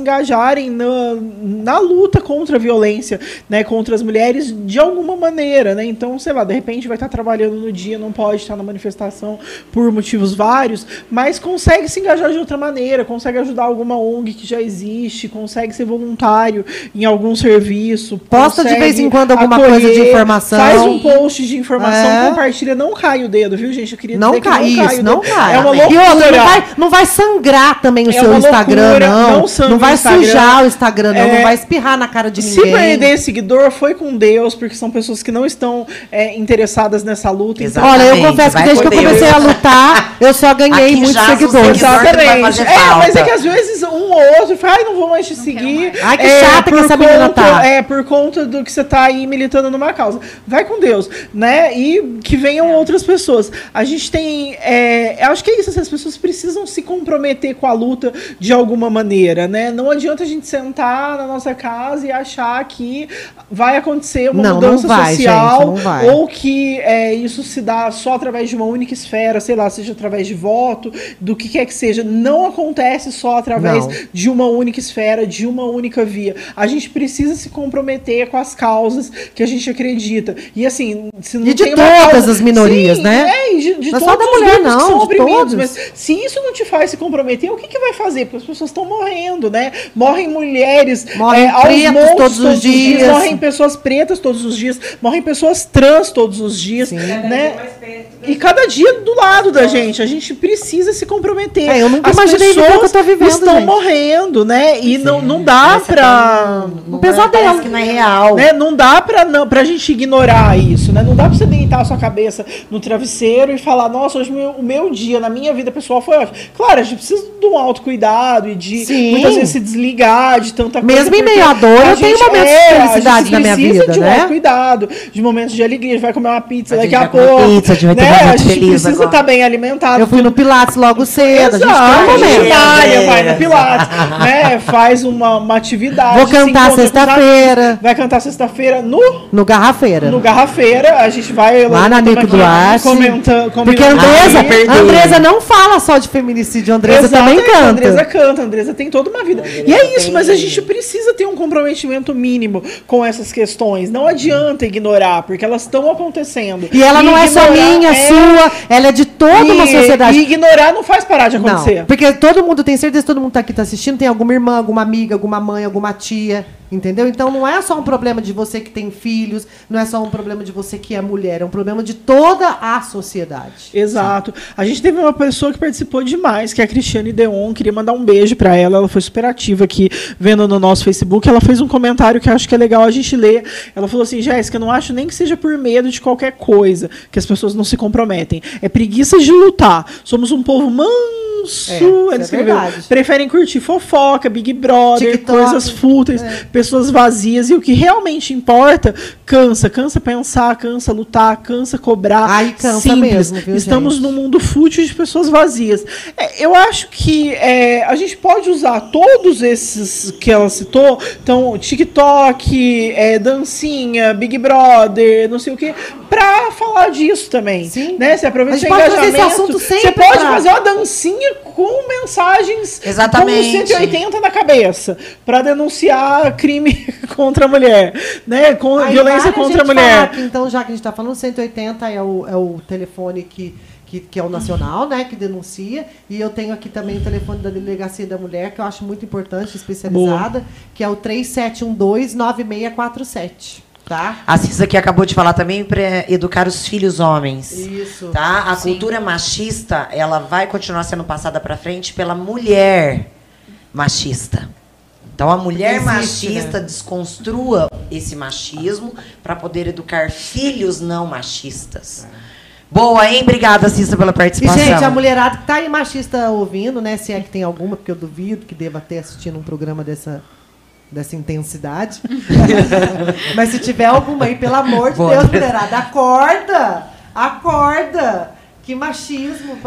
engajarem na, na luta contra a violência, né? Contra as mulheres de alguma maneira, né? Então, sei lá, de repente vai estar trabalhando no dia, não pode estar na manifestação por motivos vários, mas consegue se engajar de outra maneira, consegue ajudar alguma ONG que já existe, consegue ser voluntário em algum serviço. Posta de vez em quando alguma acolher, coisa de informação. Faz um post de informação, é. compartilha, não cai o dedo, viu, gente? Eu queria não dizer cai, que não cai. Isso, não cai. É uma loucura. E outra, não vai, não vai sangrar também o é seu Instagram, loucura, não. Não, não vai sujar o Instagram, não. É, não vai espirrar na cara de ninguém. Se perder seguidor, foi com Deus, porque são pessoas que não estão é, interessadas nessa luta. Então, Olha, eu confesso que desde que eu comecei Deus. a lutar, (laughs) eu só ganhei Aqui muitos seguidores. Exatamente. É, mas é que às vezes um ou outro fala, ai, não vou mais te não seguir. Mais. Ai, que é, chata que essa menina tá. É, por conta do que você tá aí militando numa causa. Vai com Deus, né? E que venham outras pessoas. A gente tem. É, acho que é isso, assim, as pessoas precisam se comprometer com a luta de alguma maneira, né? Não adianta a gente sentar na nossa casa e achar que vai acontecer uma não, mudança não vai, social gente, ou que é, isso se dá só através de uma única esfera, sei lá, seja através de voto, do que quer que seja. Não acontece só através não. de uma única esfera, de uma única via. A gente precisa se comprometer com as causas que a gente acredita. E assim, se não e de todas causa, as minorias, sim, né? É, de, de não todos só da mulher, não, que são oprimidos. Todos. Mas se isso não te faz se comprometer, o que, que vai fazer? Porque as pessoas estão morrendo, né? Morrem mulheres morrem é, pretos todos, todos, os dias. dias. Morrem pessoas pretas todos os dias. Morrem pessoas trans todos os dias. Sim. Né? E cada dia do lado da gente. A gente precisa se comprometer. É, eu nunca As imaginei pessoas que eu tô vivendo, estão gente. morrendo, né? E não, não dá pra. Um pesadelo. que não é real. Né? Não dá pra, não, pra gente ignorar isso, né? Não dá pra você deitar a sua cabeça no travesseiro e falar, nossa, hoje meu, o meu dia na minha vida pessoal foi ótimo. Claro, a gente precisa de um autocuidado e de Sim. muitas vezes se desligar de tanta coisa. Mesmo em meio à dor, eu tenho momentos é, de felicidade na minha vida, de né? um cuidado, de momentos de alegria. A gente vai comer uma pizza a daqui a pouco. Pizza, a gente vai né? A muito gente feliz precisa estar bem alimentado. Eu fui no Pilates logo cedo. A gente Exato. Mária, vai É. no Pilates, né? Faz uma, uma atividade. Vou cantar sexta-feira. Vai cantar sexta-feira no, No Garrafeira. no Garrafeira. A gente vai Lá na Nico aqui, Duarte. Comenta, Porque a Andresa, Ah, a Andresa não fala só de feminicídio, a Andresa Exato, também A canta. Andresa canta, a Andresa tem toda uma vida. E é isso, mas a gente precisa ter um comprometimento mínimo com essas questões. Não adianta ignorar, porque elas estão acontecendo. E ela não é só minha, é- sua, ela é de toda uma e- sociedade. E ignorar não faz parar de acontecer. Não, porque todo mundo, tem certeza todo mundo tá aqui tá assistindo, tem alguma irmã, alguma amiga, alguma mãe, alguma tia, entendeu? Então não é só um problema de você que tem filhos, não é só um problema de você que é mulher, é um problema de toda a sociedade. Exato. A gente teve uma pessoa que participou demais, que é a Cristiane Deon. Queria mandar um beijo pra ela. Ela foi super ativa aqui, vendo no nosso Facebook. Ela fez um comentário que eu acho que é legal a gente ler. Ela falou assim: Jéssica, não acho nem que seja por medo de qualquer coisa que as pessoas não se comprometem. É preguiça de lutar. Somos um povo manso. É, é. Preferem curtir fofoca, Big Brother, TikTok. coisas fúteis, pessoas vazias. E o que realmente importa, cansa. Cansa pensar, cansa lutar, cansa cobrar. Ai, cansa Simples. mesmo, viu, Estamos gente? num mundo fútil de pessoas vazias. É, eu acho que é, a gente pode usar todos esses que ela citou, então TikTok, é, dancinha, Big Brother, não sei o que, pra falar disso também. Sim. Né? Você aproveita A gente o engajamento. Você pode pra- fazer uma dancinha com mensagens Exatamente. com 180 na cabeça pra denunciar crime (laughs) contra a mulher, né? Com Aí violência contra a mulher. que, então, já que a gente está falando, 180 é o, é o telefone que, que, que é o nacional, né? Que denuncia. E eu tenho aqui também o telefone da Delegacia da Mulher, que eu acho muito importante, especializada, que é o 3712-9647. Tá? A Cissa aqui acabou de falar também para educar os filhos homens. Isso. Tá? A Sim. cultura machista, ela vai continuar sendo passada para frente pela mulher machista. Então a mulher Existe, machista né? desconstrua esse machismo para poder educar filhos não machistas. Boa, hein? Obrigada, Cissa, pela E, participação. gente, a mulherada que tá aí machista ouvindo, né? Se é que tem alguma, porque eu duvido que deva ter assistindo um programa dessa, dessa intensidade. (laughs) Mas se tiver alguma aí, pelo amor de Boa. Deus, mulherada, acorda! Acorda! Que machismo.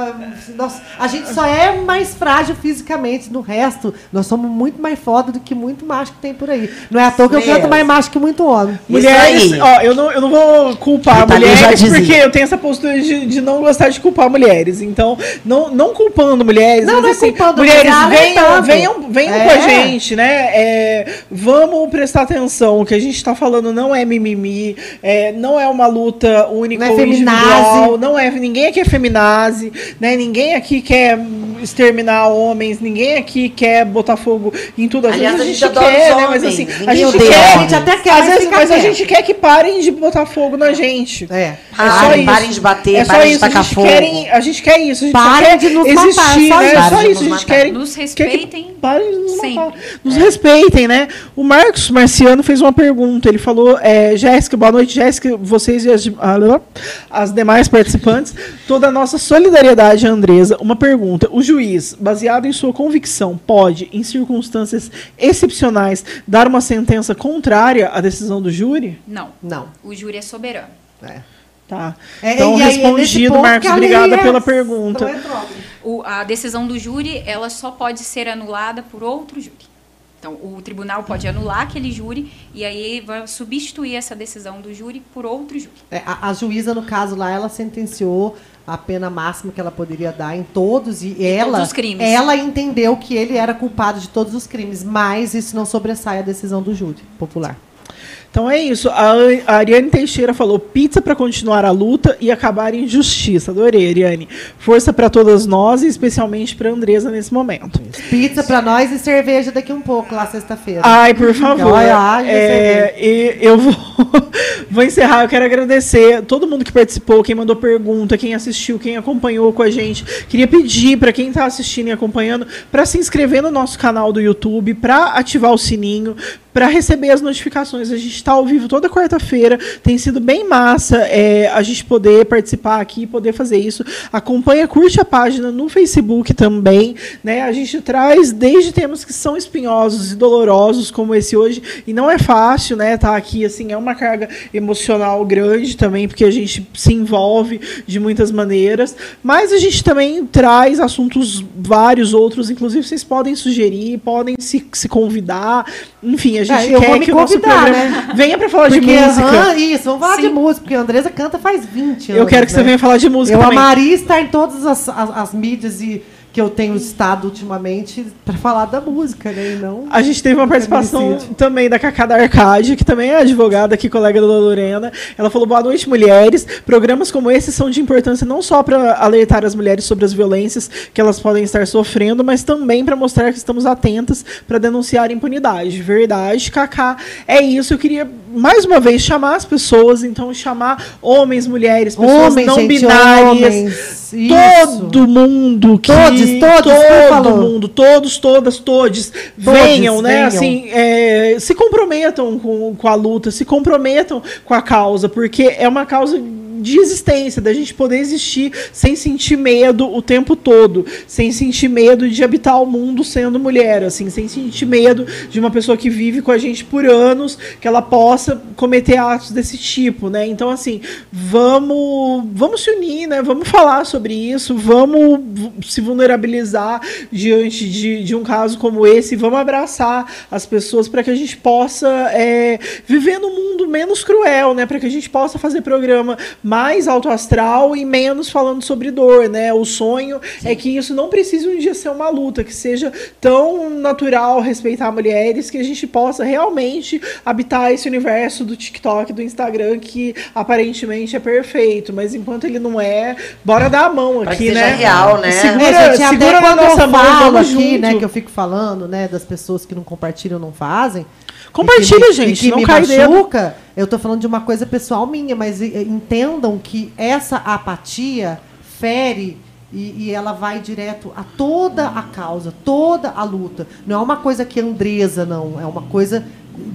a gente só é mais frágil fisicamente. No resto, nós somos muito mais foda do que muito macho que tem por aí. Não é à toa que eu canto mais macho que muito homem. Mulheres, ó, eu não, eu não vou culpar mulheres, porque eu tenho essa postura de, de não gostar de culpar mulheres. Então, não, não culpando mulheres, Não, mas não é assim, culpando, mulheres, é venham, venham, venham É. com a gente, né? É, vamos prestar atenção. O que a gente tá falando não é mimimi, é, não é uma luta única Não é ou individual, não é, ninguém aqui é feminazi, né? Ninguém aqui quer exterminar homens, ninguém aqui quer botar fogo em tudo. Às Aliás, vezes a gente adora quer, os né? Mas assim, a ninguém gente odeia quer, homens. A gente até quer, às mas vezes, mas a gente quer que parem de botar fogo na gente. É. É só Parem, isso. parem de bater, é só parem de isso. A tacar gente, fogo. querem, a gente quer isso. A gente Parem só quer de nos existir, matar, só né? É só Parem isso. A nos gente matar. quer Nos quer que respeitem Parem de nos sempre. matar. Nos respeitem, né? O Marcos Marciano fez uma pergunta. Ele falou: é, Jéssica, boa noite, Jéssica, vocês e as, as demais participantes. Toda a nossa solidariedade à Andresa. Uma pergunta: o juiz, baseado em sua convicção, pode, em circunstâncias excepcionais, dar uma sentença contrária à decisão do júri? Não. Não. O júri é soberano. É. Tá. É, então, e aí, é respondido, Marcos. Obrigada é pela pergunta. retrógrada. O- a decisão do júri, ela só pode ser anulada por outro júri. Então, o tribunal pode anular aquele júri e aí vai substituir essa decisão do júri por outro júri. É, a, a juíza, no caso lá, ela sentenciou a pena máxima que ela poderia dar em todos e ela, os crimes. ela entendeu que ele era culpado de todos os crimes, mas isso não sobressai a decisão do júri popular. Então é isso. A, a Ariane Teixeira falou: pizza para continuar a luta e acabar em justiça. Adorei, Ariane. Força para todas nós e especialmente para Andresa nesse momento. Pizza pra nós e cerveja daqui um pouco, lá sexta-feira. Ai, por favor. Olha, ai, é, e eu vou, vou encerrar. Eu quero agradecer todo mundo que participou, quem mandou pergunta, quem assistiu, quem acompanhou com a gente. Queria pedir para quem está assistindo e acompanhando para se inscrever no nosso canal do YouTube, para ativar o sininho, para receber as notificações. A gente está ao vivo toda quarta-feira, tem sido bem massa é, a gente poder participar aqui, poder fazer isso. Acompanha, curte a página no Facebook também. Né? A gente traz desde temas que são espinhosos e dolorosos, como esse hoje, e não é fácil, né? Tá aqui, assim, é uma carga emocional grande também, porque a gente se envolve de muitas maneiras, mas a gente também traz assuntos vários outros, inclusive vocês podem sugerir, podem se, se convidar, enfim, a gente É, eu quer vou me que o nosso convidar, programa né? venha para falar de Porque, música. aham, isso, vamos falar de Sim. música, porque a Andresa canta faz 20 anos. Eu quero que você né? venha falar de música Eu também. amaria estar em todas as, as, as mídias e que eu tenho estado ultimamente para falar da música, né? E não. A gente teve uma participação também da Cacá da Arcade, que também é advogada aqui, colega da Lorena. Ela falou: boa noite, mulheres. Programas como esse são de importância não só para alertar as mulheres sobre as violências que elas podem estar sofrendo, mas também para mostrar que estamos atentas para denunciar impunidade. Verdade, Cacá. É isso. Eu queria mais uma vez chamar as pessoas, então chamar homens, mulheres, pessoas Homens, não gente, binárias. homens, isso. Todo mundo que Todos, todos, todo mundo, todos, todas, todes, venham, né? venham. Assim, é, se comprometam com, com a luta, se comprometam com a causa, porque é uma causa de existência, da gente poder existir sem sentir medo o tempo todo, sem sentir medo de habitar o mundo sendo mulher, assim, sem sentir medo de uma pessoa que vive com a gente por anos, que ela possa cometer atos desse tipo, né? Então, assim, vamos, vamos se unir, né? Vamos falar sobre isso, vamos se vulnerabilizar diante de, de um caso como esse, vamos abraçar as pessoas para que a gente possa é, viver num mundo menos cruel, né? Para que a gente possa fazer programa mais alto astral e menos falando sobre dor, né? O sonho é que isso não precise um dia ser uma luta, que seja tão natural respeitar mulheres que a gente possa realmente habitar esse universo do TikTok, do Instagram que aparentemente é perfeito, mas enquanto ele não é, bora dar a mão Pra aqui, que seja né? real, né? Segura, É, gente, segura até quando nossa eu mão, falo vamos aqui, junto. né, que eu fico falando, né, das pessoas que não compartilham, não fazem. Compartilha, me- gente, e que não me cai machuca. Eu tô falando de uma coisa pessoal minha, mas entendam que essa apatia fere e, e ela vai direto a toda a causa, toda a luta. Não é uma coisa que é Andresa, não. É uma coisa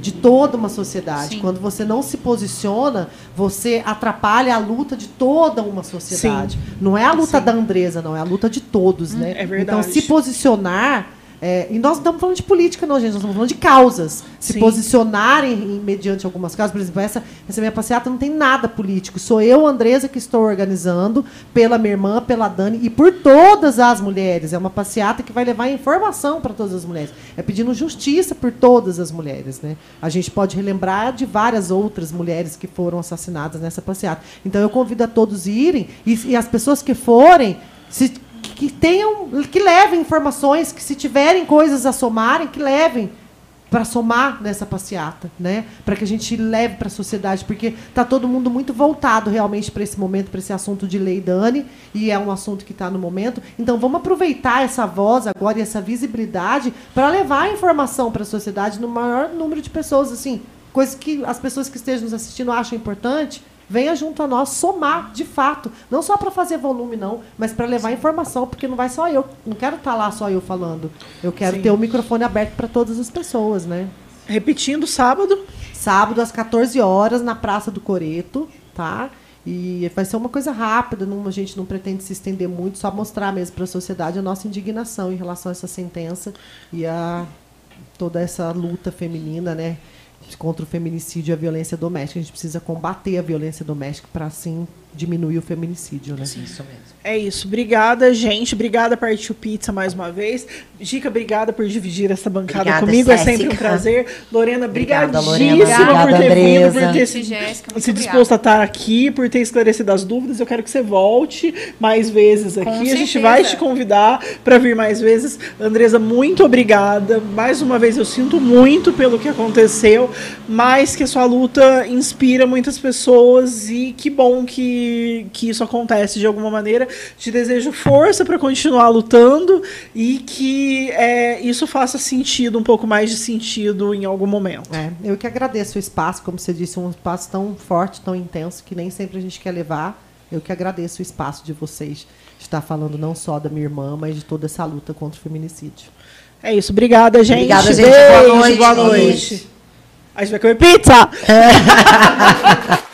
de toda uma sociedade. Sim. Quando você não se posiciona, você atrapalha a luta de toda uma sociedade. Não é a luta Sim. da Andresa, não. É a luta de todos, né? é verdade. Então, se posicionar... é, e nós não estamos falando de política, não, gente. Nós estamos falando de causas. Se Sim. posicionarem em- mediante algumas causas. Por exemplo, essa, essa minha passeata não tem nada político. Sou eu, Andresa, que estou organizando, pela minha irmã, pela Dani e por todas as mulheres. É uma passeata que vai levar informação para todas as mulheres. É pedindo justiça por todas as mulheres. Né? A gente pode relembrar de várias outras mulheres que foram assassinadas nessa passeata. Então, eu convido a todos a irem e, e as pessoas que forem. Se, que tenham, que levem informações, que se tiverem coisas a somarem, que levem para somar nessa passeata, né? Para que a gente leve para a sociedade, porque tá todo mundo muito voltado realmente para esse momento, para esse assunto de lei Dani, e é um assunto que está no momento. Então vamos aproveitar essa voz agora e essa visibilidade para levar a informação para a sociedade no maior número de pessoas, assim, coisas que as pessoas que estejam nos assistindo acham importante. Venha junto a nós somar, de fato. Não só para fazer volume, não, mas para levar informação, porque não vai só eu. Não quero estar lá só eu falando. Eu quero Sim. ter o microfone aberto para todas as pessoas, né? Repetindo, sábado. Sábado, às 14 horas, na Praça do Coreto, tá? E vai ser uma coisa rápida, não, a gente não pretende se estender muito, só mostrar mesmo para a sociedade a nossa indignação em relação a essa sentença e a toda essa luta feminina, né? Contra o feminicídio e a violência doméstica. A gente precisa combater a violência doméstica para, assim, diminuir o feminicídio, né? Sim, isso mesmo. É isso. Obrigada, gente. Obrigada, Partiu Pizza, mais uma vez. Dica, obrigada por dividir essa bancada Obrigada, comigo. É sempre um Jéssica. prazer. Lorena, Obrigada, brigadíssima por ter vindo, por ter se, Jéssica, se disposto a estar aqui, por ter esclarecido as dúvidas. Eu quero que você volte mais vezes aqui. a gente certeza. vai te convidar para vir mais vezes. Andresa, muito obrigada. Mais uma vez, eu sinto muito pelo que aconteceu, mas que a sua luta inspira muitas pessoas e que bom que, que isso acontece de alguma maneira. Te desejo força para continuar lutando e que é, isso faça sentido, um pouco mais de sentido em algum momento. É, eu que agradeço o espaço, como você disse, um espaço tão forte, tão intenso, que nem sempre a gente quer levar. Eu que agradeço o espaço de vocês de estar falando não só da minha irmã, mas de toda essa luta contra o feminicídio. É isso. Obrigada, gente. Obrigada, gente. Beijo, Boa noite. Boa noite. A gente vai comer pizza! (laughs)